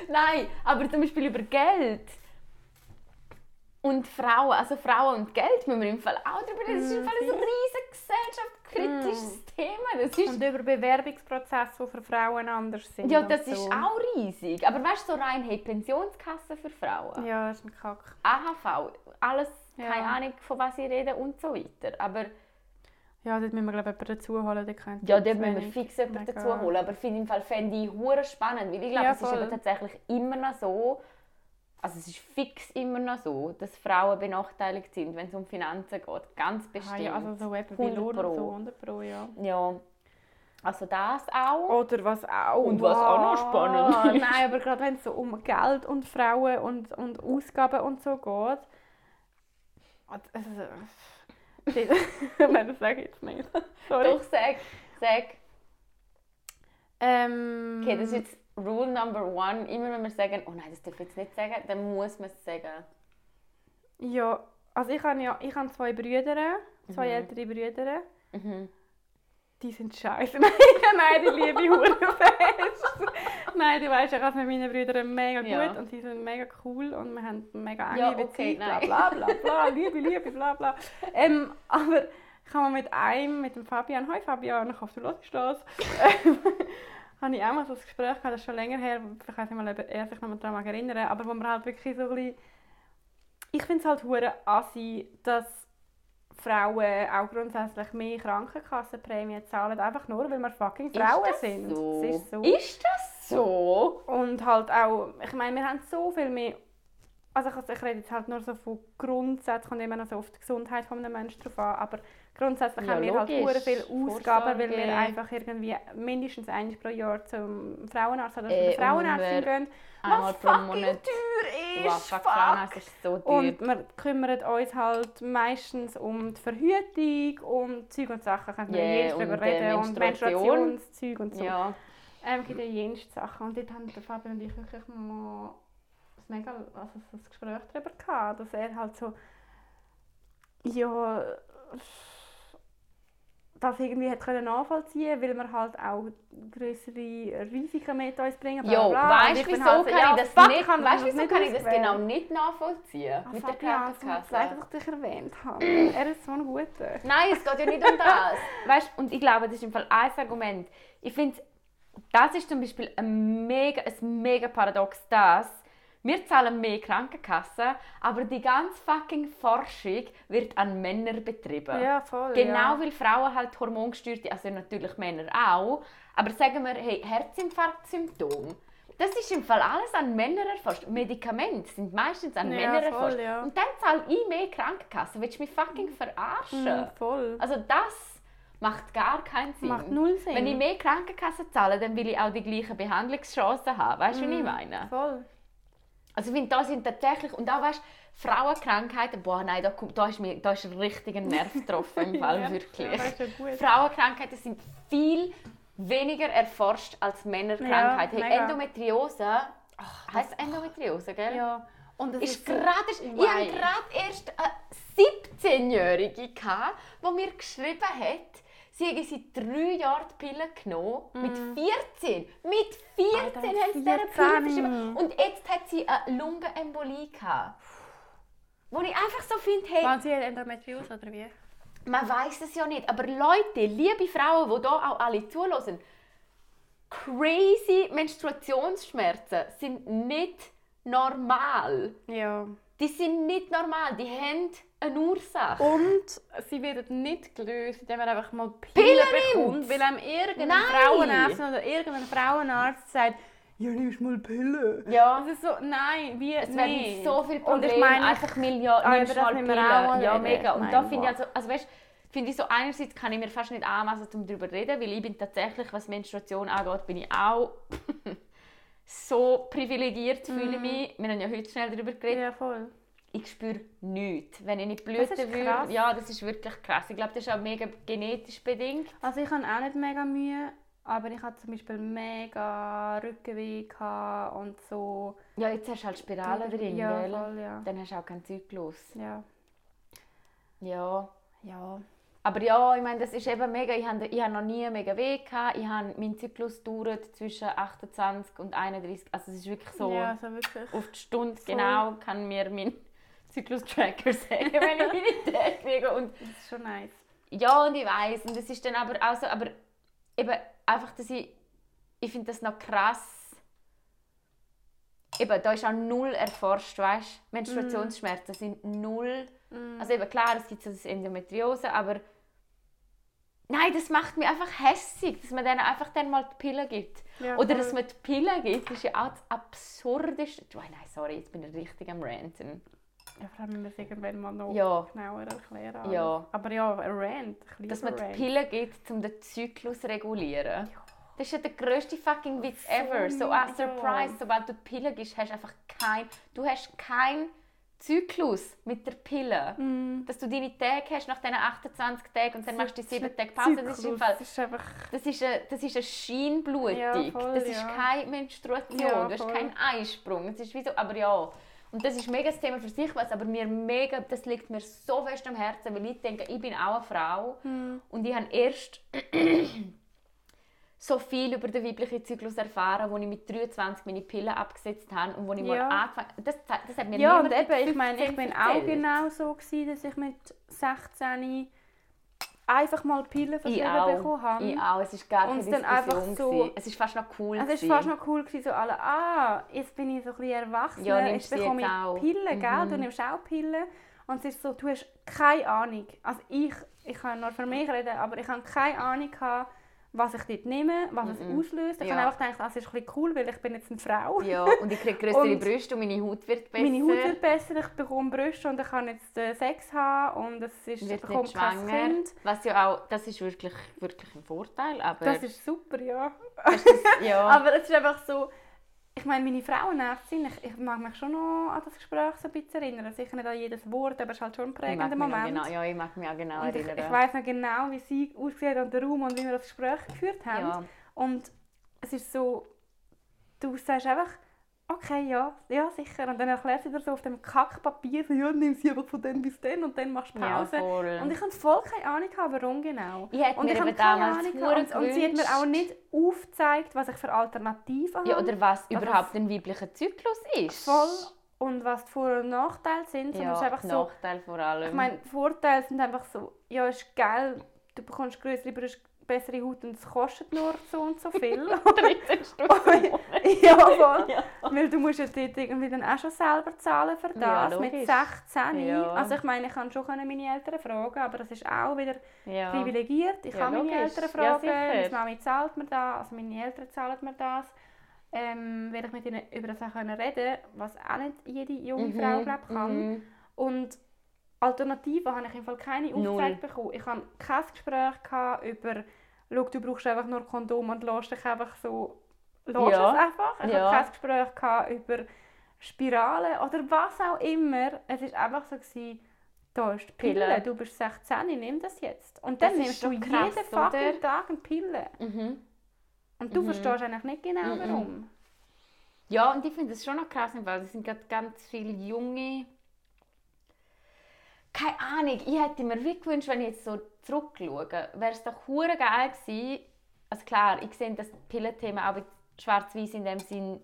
Nein, aber zum Beispiel über Geld. Und Frauen, also Frauen und Geld müssen wir im Fall auch darüber reden. Das ist im Fall ein riesen gesellschaftskritisches Thema. Das ist, Und über Bewerbungsprozesse, die für Frauen anders sind. ja, das so. ist auch riesig. Aber weißt du, so rein, hey, Pensionskasse für Frauen, Ja, das ist ein Kack. AHV, alles, Ja. keine Ahnung, von was ich rede und so weiter. Aber Ja, dort müssen wir glaube ich jemanden dazu holen, der kennt ja, das dort müssen wir fix jemanden Mega. dazu holen. Aber finde im Fall fände ich hure spannend, weil ich glaube, Ja, es ist eben tatsächlich immer noch so, also es ist fix immer noch so, dass Frauen benachteiligt sind, wenn es um Finanzen geht. Ganz bestimmt. Ah, ja, also so wie 100 Lohn und Pro. so, 100 Pro, ja. Ja, also das auch. Oder was auch. Und was auch noch spannend ist. Nein, aber gerade wenn es so um Geld und Frauen und, und Ausgaben und so geht. Also, Nein, das sage ich jetzt nicht. Sorry. Doch, sag, sag. Ähm, Okay, das ist jetzt Rule number one. Immer wenn wir sagen, oh nein, das darf ich jetzt nicht sagen, dann muss man es sagen. Ja, also ich habe ja ich habe zwei Brüder, zwei Mhm. ältere Brüder. Mhm. die sind scheiße. Nein, nein, die liebe Hurenfest. nein, du weißt ja, ich mit meinen Brüdern mega gut Ja. und die sind mega cool und wir haben eine mega enge Ja, Beziehung, okay, bla bla bla bla, Liebe, Liebe, bla bla. Ähm, aber ich habe mit einem, mit dem Fabian, hi Fabian, ich hoffe, du hörst das, habe ich auch mal so ein Gespräch gehabt, das ist schon länger her, ich weiß nicht mal, ob er sich noch mal daran erinnern aber wo man halt wirklich so ein bisschen, ich finde es halt hure assi, dass Frauen auch grundsätzlich mehr Krankenkassenprämien zahlen, einfach nur, weil wir fucking Frauen ist sind. So? Ist so. Ist das so? Und halt auch, ich meine, wir haben so viel mehr, also ich, ich rede jetzt halt nur so von Grundsätzen, kommt immer noch so auf die Gesundheit von einem Menschen drauf an, aber grundsätzlich Ja, haben wir halt logisch. hure viel Ausgaben, weil wir einfach irgendwie mindestens einmal pro Jahr zum Frauenarzt oder Äh, Frauenärztin gehen, was fucking teuer ist, fuck, fuck. Frauenarzt ist so teuer. Und wir kümmern uns halt meistens um die Verhütung und Zeug und Sachen, können wir Yeah, darüber reden und Menstruation. Menstruationszeug und so. ja. Ähm, gibt ja jenste Sachen. Und dort haben der Fabian und ich wirklich mal ein mega, also ein Gespräch darüber gehabt, dass er halt so, ja, das irgendwie hat können nachvollziehen weil wir halt auch größere Risiken mit uns bringen. bla, Jo, bla. Und weißt du, wieso halt so, kann ja, ich das fuck, nicht, ich habe weißt, das wieso kann ich das genau nicht nachvollziehen? Ah, mit der mir leid, Krankenkasse. dass ich dich erwähnt habe. er ist so ein guter. Nein, es geht ja nicht um das. weißt, und ich glaube, das ist im Fall ein Argument. Ich finde, das ist zum Beispiel ein mega, ein mega Paradox, dass wir zahlen mehr Krankenkasse, aber die ganze fucking Forschung wird an Männer betrieben. Ja, voll. Genau, ja. weil Frauen halt hormongesteuerte, also natürlich Männer auch, aber sagen wir, hey, Herzinfarktsymptom, das ist im Fall alles an Männer erforscht. Medikamente sind meistens an Ja, Männer voll, erforscht. ja. Und dann zahle ich mehr Krankenkasse. Willst du mich fucking verarschen? Mhm, voll. Also das macht gar keinen Sinn. Macht null Sinn. Wenn ich mehr Krankenkasse zahle, dann will ich auch die gleichen Behandlungschancen haben. Weißt du, Mhm. wie ich meine? Voll. Also ich finde, da sind tatsächlich, und auch weißt Frauenkrankheiten, boah nein, da, da, ist mir, da ist ein richtiger Nerv getroffen im Fall, Ja, wirklich. Ja. Frauenkrankheiten sind viel weniger erforscht als Männerkrankheiten. Ja, hey. Endometriose, ach, heißt Endometriose, gell? Ja. Und das Ist ist so gerade, ich hatte weird. gerade erst eine 17-Jährige, gehabt, die mir geschrieben hat, sie hätte seit drei Jahren die Pille genommen. Mit 14. Mit 14 Alter, haben sie diese 14. Pille verschrieben. Und jetzt hat sie eine Lungenembolie gehabt. Wo ich einfach so finde, hey, Waren Sie Endometriose oder wie? man weiß es ja nicht. Aber Leute, liebe Frauen, die hier auch alle zulassen, crazy Menstruationsschmerzen sind nicht normal. Ja. Die sind nicht normal, die haben eine Ursache. Und sie werden nicht gelöst, indem man einfach mal Pillen, Pillen bekommt, weil einem irgendein Nein. Frauenarzt oder irgendein Frauenarzt sagt, ja, nimmst mal Pillen. Ja. Das ist so, nein, wie Es werden nicht. so viele Und Probleme, ich meine, einfach Milliarden, Ah, nimmst mal Pillen. Ja, mega. Und da finde ich also, also weißt, finde ich so, einerseits kann ich mir fast nicht anmassen, um darüber zu reden, weil ich bin tatsächlich, was Menstruation angeht, bin ich auch so privilegiert, fühle ich mich. Wir haben ja heute schnell darüber geredet. ja, voll. Ich spüre nichts. Wenn ich nicht blüten würde, ja, das ist wirklich krass. Ich glaube, das ist auch mega genetisch bedingt. Also ich habe auch nicht mega Mühe, aber ich hatte zum Beispiel mega Rückenweh und so. Ja, jetzt hast du halt Spiralen drin, ja, gell? voll, ja. Dann hast du auch keinen Zyklus. Ja. Ja. Ja. Aber ja, ich meine, das ist eben mega. Ich habe ich hab noch nie mega weh gehabt. Ich habe, mein Zyklus dauert zwischen 28 und 31. Also es ist wirklich so Ja, so wirklich. auf die Stunde Voll. genau kann mir mein Zyklus-Tracker sagen, wenn ich meine Tage kriege. Und Das ist schon nice. ja, und ich weiß und das ist dann aber auch so, aber eben einfach, dass ich, ich finde das noch krass. Eben, da ist auch null erforscht, weißt du? Menstruationsschmerzen sind null. Also eben klar, es gibt so das Endometriose, aber nein, das macht mich einfach hässig, dass man denen einfach dann mal die Pille gibt. Ja, Oder dass man die Pille gibt, ist ja auch das Absurdeste. Oh, nein, sorry, jetzt bin ich richtig am Ranten. Ja, vor allem müssen wir es irgendwann mal noch Ja. genauer erklären. Ja. Aber ja, ein Rant. Liebe dass man die Rant. Pille gibt, um den Zyklus zu regulieren. Das ist ja der grösste fucking Witz ever. So ja. als Surprise, sobald du die Pille gibst, hast du einfach kein, du hast keinen Zyklus mit der Pille. Mm. Dass du deine Tage hast nach diesen 28 Tagen und dann machst du die 7 Tage Pause. Das ist im Fall, Das ist einfach... das ist eine, das ist eine Scheinblutung. Ja, voll, das ist ja. keine Menstruation. Ja, du hast voll. keinen Eisprung. Das ist wie so, aber ja. Und das ist mega das Thema für sich, was aber mir mega, das liegt mir so fest am Herzen, weil ich denke, ich bin auch eine Frau Hm. und ich habe erst so viel über den weiblichen Zyklus erfahren, als ich mit 23 meine Pillen abgesetzt habe und wo ich mal Ja. angefangen das, das hat mir Ja, und eben, ich meine, ich 15 bin auch genau so gewesen, dass ich mit 16 einfach mal Pillen verschrieben bekommen habe. Ich auch. Es ist gar Und keine dann einfach Diskussion. so- gewesen. es ist fast noch cool. Es war fast noch cool, gewesen, so alle, ah, jetzt bin ich so ein bisschen erwachsen, Ja, jetzt bekomme ich auch. Pillen, gell? Mhm. du nimmst auch Pillen. Und es ist so, du hast keine Ahnung, also ich, ich kann nur für mich reden, aber ich habe keine Ahnung gehabt, was ich dort nehme, was es Mhm. auslöst. Ich Ja. habe einfach gedacht, das ist ein bisschen cool, weil ich bin jetzt eine Frau. Ja, und ich kriege größere Brüste und meine Haut wird besser. Meine Haut wird besser, ich bekomme Brüste und ich kann jetzt äh, Sex haben und es ist, ich bekomme nicht kein. Kind. Was ja auch, das ist wirklich, wirklich ein Vorteil. Aber, Das ist super, ja. Das, ja. Aber es ist einfach so, ich meine, meine Frauenärztin, ich, ich mag mich schon noch an das Gespräch so ein bisschen erinnern. Sicher nicht an jedes Wort, aber es ist halt schon ein ich prägender Moment. genau, ja, ich mag mich auch genau Und ich, erinnern. ich weiß noch genau, wie sie ausgesehen und der Raum und wie wir das Gespräch geführt haben. ja. Und es ist so, du sagst einfach, okay, ja, ja, sicher. Und dann erklärt sie dir so auf dem Kackpapier, so, ja, nimm sie einfach von dann bis dann und dann machst du ja, Pause. voll. und ich hatte voll keine Ahnung, gehabt, warum genau. ich Und mir ich habe keine Ahnung gehabt. und, und sie hat mir auch nicht aufgezeigt, was ich für Alternativen Ja, habe. oder was dass überhaupt ein weiblicher Zyklus ist. voll und was die Vor- und Nachteile sind. es ist Ja, einfach so, Nachteil vor allem. ich meine, Vorteile sind einfach so, ja, ist geil, du bekommst größere Brüste, bessere Haut und es kostet nur so und so viel. 13 Stunden. ja, voll. Ja. Weil du musst ja dort irgendwie dann auch schon selber zahlen für Ja, das, mit logisch. 16. Ja. Also ich meine, ich kann schon meine Eltern fragen, aber das ist auch wieder ja. privilegiert. Ich Ja, kann meine. Eltern Ja, fragen, meine. Mami zahlt mir das, also meine Eltern zahlen mir das. Ähm, weil ich mit ihnen über das auch können reden was auch nicht jede junge Mhm, Frau glaub, kann. mhm. Und Alternativen habe ich im Fall keine aufgezeigt bekommen. Ich hatte kein Gespräch gehabt über, schau, du brauchst einfach nur Kondom und lässt dich einfach so, lässt Ja. es einfach. Ich Ja. hatte kein Gespräch gehabt über Spiralen oder was auch immer. Es war einfach so, gewesen, da ist die Pille, Pille. du bist 16, nimm das jetzt. Und dann Das nimmst du krass, jeden fucking? Tag eine Pille. Mhm. Und du Mhm. verstehst eigentlich nicht genau, Mhm. warum. Ja, und ich finde es schon noch krass, weil es sind gerade ganz viele junge. Keine Ahnung, ich hätte mir wie gewünscht, wenn ich jetzt so zurückschaue, wäre es doch hure geil gewesen. Also klar, ich sehe das Pillenthema auch schwarz-weiß in dem Sinn.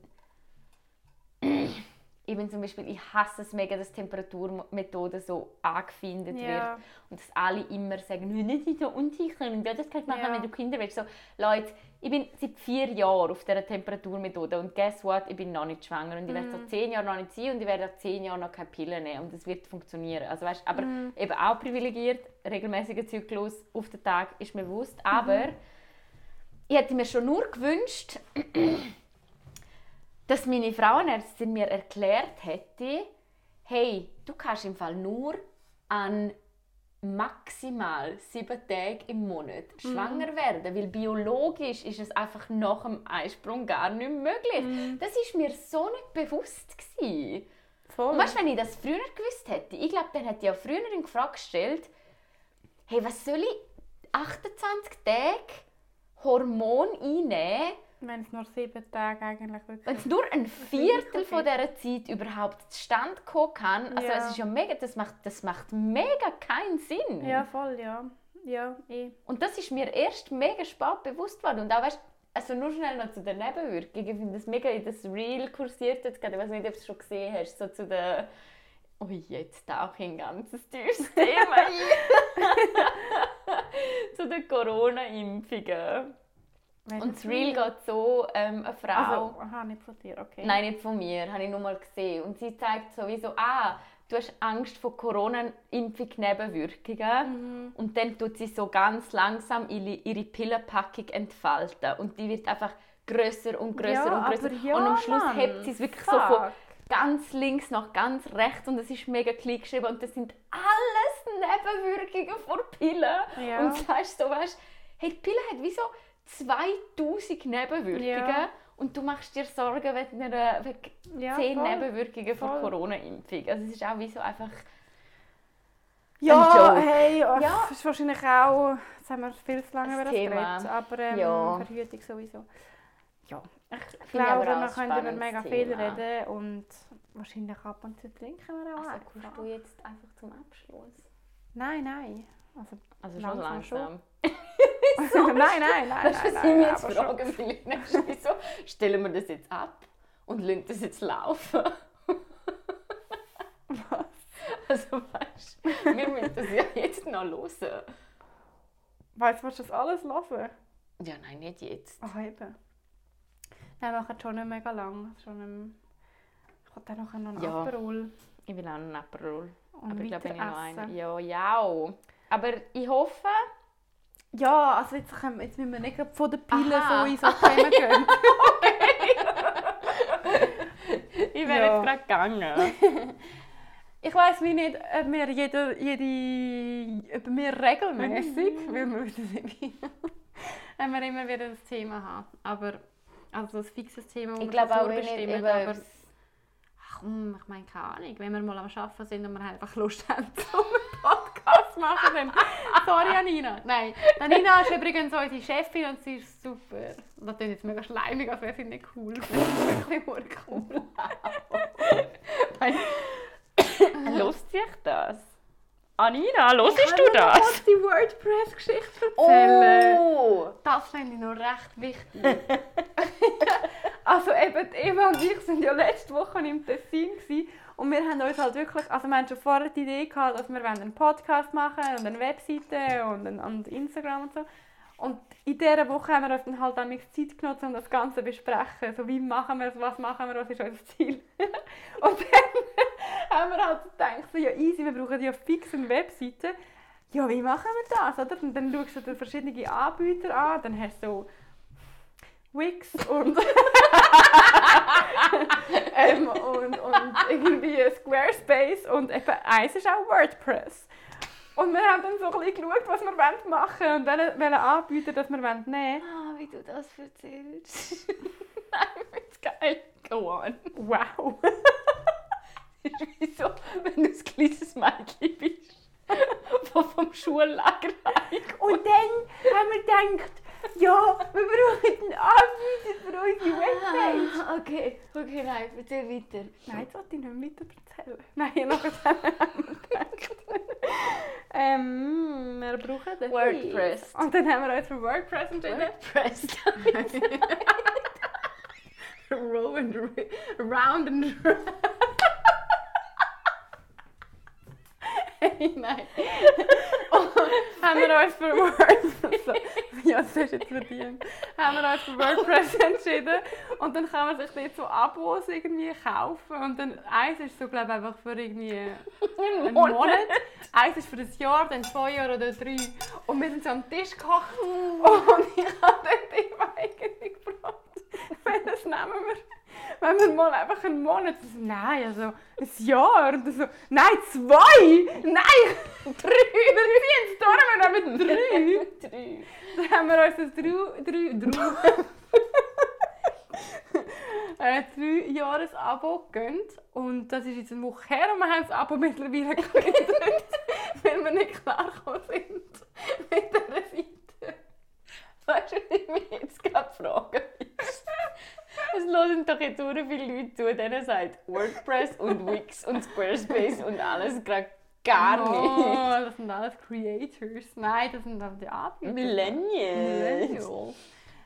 Ich bin zum Beispiel, ich hasse es mega, dass Temperaturmethode so angefindet wird. Ja. Und dass alle immer sagen, «Nein, nicht so unsicher und ja, das kannst du machen, Ja. wenn du Kinder willst. So, Leute, ich bin seit vier Jahren auf dieser Temperaturmethode und guess what, ich bin noch nicht schwanger und ich werde so zehn Jahre noch nicht sein und ich werde auch zehn Jahre noch keine Pille nehmen und das wird funktionieren. Also weißt, aber Mhm. eben auch privilegiert, regelmäßiger Zyklus auf den Tag ist mir bewusst, aber ich hätte mir schon nur gewünscht, dass meine Frauenärztin mir erklärt hätte, hey, du kannst im Fall nur an maximal sieben Tage im Monat schwanger werden, weil biologisch ist es einfach nach dem Eisprung gar nicht möglich. Das ist mir so nicht bewusst gewesen. Voll. Und weißt, wenn ich das früher gewusst hätte, ich glaube, dann hätte ich auch früher in Frage gestellt, hey, was soll ich 28 Tage Hormon einnehmen, Wenn es nur sieben Tage eigentlich wenn es nur ein Viertel von dieser Zeit überhaupt zustande kommen kann, also Ja. es ist ja mega, das macht, das macht mega keinen Sinn. Ja, voll, ja. Ja, eh. Und das ist mir erst mega spät bewusst worden. Und auch, weißt, also nur schnell noch zu den Nebenwirkungen. Ich finde das mega, das Reel kursiert jetzt gerade, ich weiß nicht, ob du es schon gesehen hast, so zu den... Oh, jetzt ich ein ganzes tiefes Thema ein. zu den Corona-Impfungen. Und das Reel geht so, ähm, eine Frau... Also, aha, nicht von dir, okay. Nein, nicht von mir, habe ich nur mal gesehen. Und sie zeigt sowieso, ah, du hast Angst vor Corona-Impfung-Nebenwirkungen. Mhm. Und dann tut sie so ganz langsam ihre, ihre Pillenpackung entfalten. Und die wird einfach grösser und grösser Ja, und grösser. ja, und am Schluss Mann. hebt sie es wirklich so von Fuck. ganz links nach ganz rechts und es ist mega klein geschrieben und das sind alles Nebenwirkungen von Pillen. Ja. Und du sagst so, weißt, hey, die Pille hat wie so 2000 Nebenwirkungen Ja. und du machst dir Sorgen wegen, einer, wegen Ja, 10 voll. Nebenwirkungen von. Corona-Impfung. Also es ist auch wie so einfach... Ja, hey, ja. Ja. das ist wahrscheinlich auch, jetzt haben wir viel zu lange über das geredet, aber ähm, Ja. Verhütung sowieso. ja, ich glaube, wir können über mega viel Thema. reden und wahrscheinlich ab und zu trinken wir auch Also kommst du jetzt einfach zum Abschluss? Nein, nein. Also, Also Langsam schon langsam. nein, nein, nein, was ich mich jetzt aber schon. frage, Melina, ist, wieso stellen wir das jetzt ab und lassen das jetzt laufen? Was? Also weißt du, wir müssen das ja jetzt noch hören. Weißt du, willst du das alles hören? Ja, nein, nicht jetzt. Ach, eben. Nein, wir machen schon nicht mega lang. Schon im... Ich habe dann noch einen Ja. Aperol Ich will auch einen Aperol. und Aber ich glaube, ich noch einen. Ja, ja. Aber ich hoffe, Ja, also jetzt, können, jetzt müssen wir nicht gerade von den Pillen Aha. so in so Themen gehen. ich wäre Ja. jetzt gerade gegangen. Ich weiß wie nicht, ob wir jede, jede ob wir regelmäßig, weil wir wenn wir immer wieder das Thema haben. Aber also ein fixes Thema, wo Ich wir glaube auch, nicht aber ach, ich meine keine Ahnung, wenn wir mal am Arbeiten sind und wir einfach Lust haben, einen Podcast zu machen, dann sorry Anina. Nein, Anina ist übrigens unsere Chefin und sie ist super. Das klingt jetzt mega schleimig, als wäre sie nicht cool. Das ist wirklich cool. Lust sich das? Anina, hörst Kann du ich das? kurz die WordPress-Geschichte erzählen? Oh! Das finde ich noch recht wichtig. also eben, Eva und ich sind ja letzte Woche im Tessin und wir haben uns halt wirklich, also wir haben schon vorher die Idee gehabt, dass wir einen Podcast machen und eine Webseite und, ein, und Instagram und so. Und in dieser Woche haben wir uns dann halt auch Zeit genommen, um das Ganze zu besprechen. So, wie machen wir es, was machen wir, was ist unser Ziel. und dann haben wir halt gedacht, so, ja easy, wir brauchen ja fix eine Webseite. Ja, wie machen wir das? Oder? Und dann schaust du dir verschiedene Anbieter an, dann hast du so Wix und, ähm, und, und irgendwie Squarespace und eben eins ist auch WordPress. Und wir haben dann so ein bisschen geschaut, was wir machen wollen und welchen, welchen Anbieter das wir nehmen wollen. Ah, wie du das erzählst. Nein, es geil. Go on. Wow! Das ist wie so, wenn du ein kleines Mädchen bist, das vom Schullager heimkommt. Und dann haben wir gedacht, ja, wir brauchen einen Anbieter für unsere Webpage. Ah, okay, okay, nein, erzähl weiter. Nein, das wollte ich nicht weiter erzählen. Nein, haben wir gedacht. ähm, wir brauchen den WordPress. Und dann haben wir uns für WordPress entschieden. WordPress. Row and round and Hey, nein. Haben wir uns für WordPress. ja, das ist jetzt verdient. Haben wir uns für WordPress entschieden. Und dann kann man sich dort so Abos irgendwie kaufen. Und dann eins ist so, glaube ich, einfach für irgendwie einen Monat. Eins ist für ein Jahr, dann zwei Jahre oder drei. Und wir sind so am Tisch gekocht. Und ich habe dann immer eigentlich gefragt, welches nehmen wir? Wenn wir mal einfach einen Monat. So, nein, also ein Jahr. Und so, nein, zwei! Nein! Drei! Wir ziehen es durch, wir nehmen drei! Drei. Dann haben wir uns ein drei, drei, drei, ein drei Jahres Abo gegönnt. Und das ist jetzt eine Woche her und wir haben das Abo mittlerweile gekündigt, weil wir nicht klargekommen sind mit dieser Seite. Weißt du, was ich mich jetzt gerade frage? Es hören doch jetzt sehr viele Leute zu, denen sagt WordPress und Wix und Squarespace und alles gerade gar nicht. Oh, das sind alles Creators. Nein, das sind dann die Anbieter. Millennials. Millennials.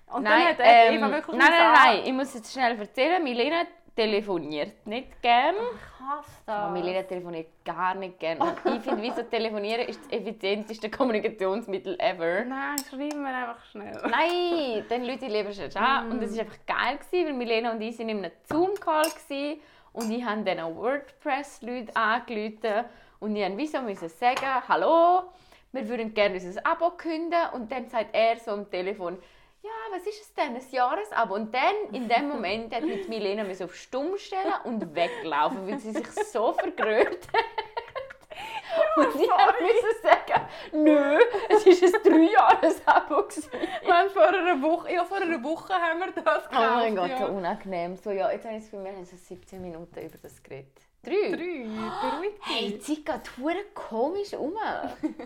Und Nein, dann hat ähm, Eva nein, wirklich nein, gesagt, nein, ich muss jetzt schnell erzählen. Milena telefoniert nicht gern. Ich hasse das. Milena telefoniert gar nicht gern. Und ich finde, wieso telefonieren ist das effizienteste Kommunikationsmittel ever. Nein, schreiben wir einfach schnell. Nein, dann Leute lieber schon an. Und es war einfach geil, gewesen, weil Milena und ich sind in einem Zoom-Call und ich habe dann auch WordPress-Leute angerufen und ich musste wieso müssen sagen, hallo, wir würden gerne unser Abo künden und dann sagt er so am Telefon, ja, was ist es denn, ein Jahresabo? Und dann, in dem Moment, hat mich Milena müssen auf Stumm stellen und weglaufen, weil sie sich so vergrölt hat. Und ich musste sagen, nö, es war ein Dreijahresabo. Wir haben vor einer Woche, ja, vor einer Woche haben wir das gekauft. Oh mein Gott, ja. so unangenehm. So, ja, jetzt habe ich haben so 17 Minuten über das geredet. Drei? Drei, beruhigt Hey, die. Zeit geht komisch um.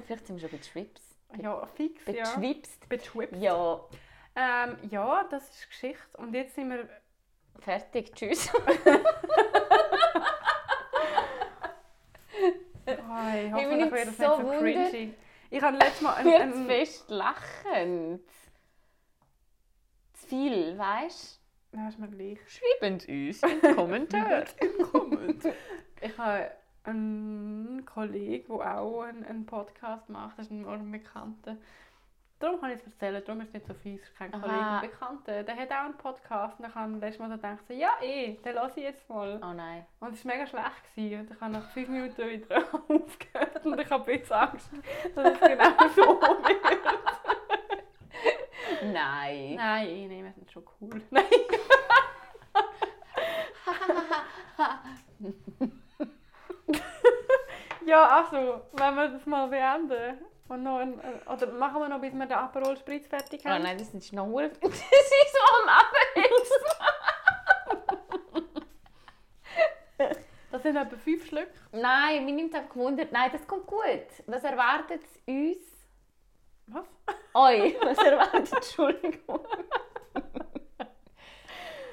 Vielleicht sind wir schon bei Schwips. Ja, fix, ja. Beschwipst. Beschwipst. Ja, Ähm, ja, das ist Geschichte. Und jetzt sind wir... Fertig, tschüss. Oh, ich hoffe, ich werde das so nicht so wundert. cringy. Ich habe letztes Mal... Ein, ein, fest lachend. Zu viel, weißt ja, ist mir gleich. du? Schreiben uns in Kommentare. Ich habe einen Kollegen, der auch einen, einen Podcast macht. Das ist ein Bekannter. Darum kann ich es erzählen, darum ist es nicht so fies. Es kein. Kollege, ein Bekannter. Der hat auch einen Podcast. Und ich habe letztes Mal so gedacht, so, ja eh, den lasse ich jetzt mal. oh nein. Und es war mega schlecht. Gewesen. Und ich habe nach fünf Minuten wieder aufgehört. Und ich habe jetzt Angst, dass es genau so wird. Nein. Nein, eh, nein, wir sind schon cool. Nein. ja, also, wenn wir das mal beenden. Und noch ein, oder machen wir noch, bis wir den Aperol Spritz fertig Oh haben? nein, das ist noch Das ist so am Abend. Das sind etwa fünf Schlücke. Nein, mir nimmt einfach gewundert. Nein, das kommt gut. Was erwartet uns? Was? Euch. Was erwartet? Entschuldigung.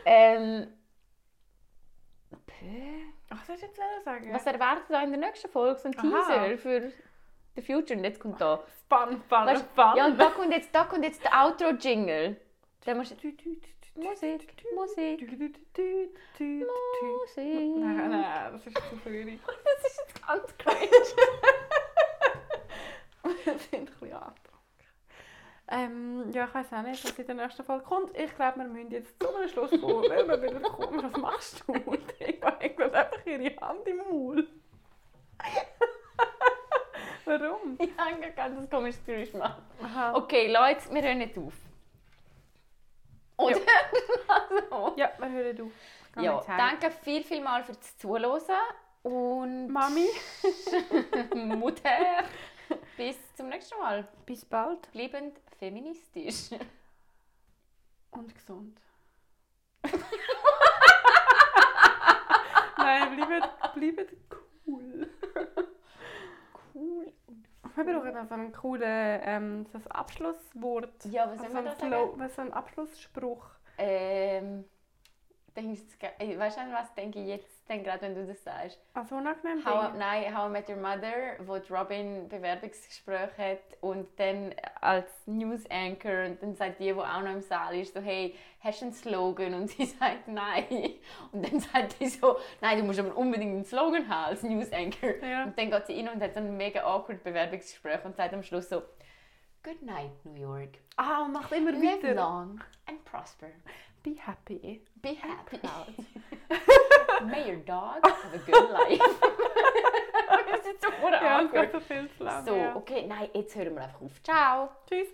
ähm. Pö. Ach, das ist jetzt sagen. Was erwartet euch in der nächsten Folge? So ein Aha. Teaser für the future. Und jetzt kommt da. Spannend, spannend, spannend. ja, und da kommt jetzt, da kommt jetzt der Outro-Jingle. Da musst du. Musik, Musik, Musik. Nein, nein, das ist zu früh. Das ist jetzt ganz cringe. Wir sind ein bisschen angetrunken. Ähm, ja, ich weiß auch nicht, was in der nächsten Folge kommt. Ich glaube, wir müssen jetzt zu einem Schluss kommen, weil wir wieder kommen. Was machst du? Ich habe einfach ihre Hand im Maul. Warum? Ich habe ein ganz komisches Geräusch gemacht. Aha. Okay, Leute, wir hören nicht auf. Oder? also. Ja, wir hören auf. Ja, danke viel, viel mal fürs Zuhören. Und Mami. Mutter. Bis zum nächsten Mal. Bis bald. Bleibend feministisch. Und gesund. Nein, bleibt, bleibt cool. Cool. Wir brauchen noch so einen coolen ähm, so ein Abschlusswort. Ja, was Also soll man ein da Flow- sagen? was so ein Abschlussspruch. Ähm, denkst du, äh, weißt du, was denke ich jetzt denn gerade, wenn du das sagst? Also unangenehm. How, nein, How I Met Your Mother, wo Robin Bewerbungsgespräch hat und dann als News Anchor und dann sagt die, die auch noch im Saal ist, so hey, hast du einen Slogan? Und sie sagt nein. Und dann sagt die so, nein, du musst aber unbedingt einen Slogan haben als News Anchor. Ja. Und dann geht sie rein und hat so ein mega awkward Bewerbungsgespräch und sagt am Schluss so, Good night, New York. Ah, und macht immer Live weiter. long and prosper. Be happy. Be happy. May your dog have a good life. das ist so Ja, awkward. so okay, nein, jetzt hören wir einfach auf. Ciao. Tschüss.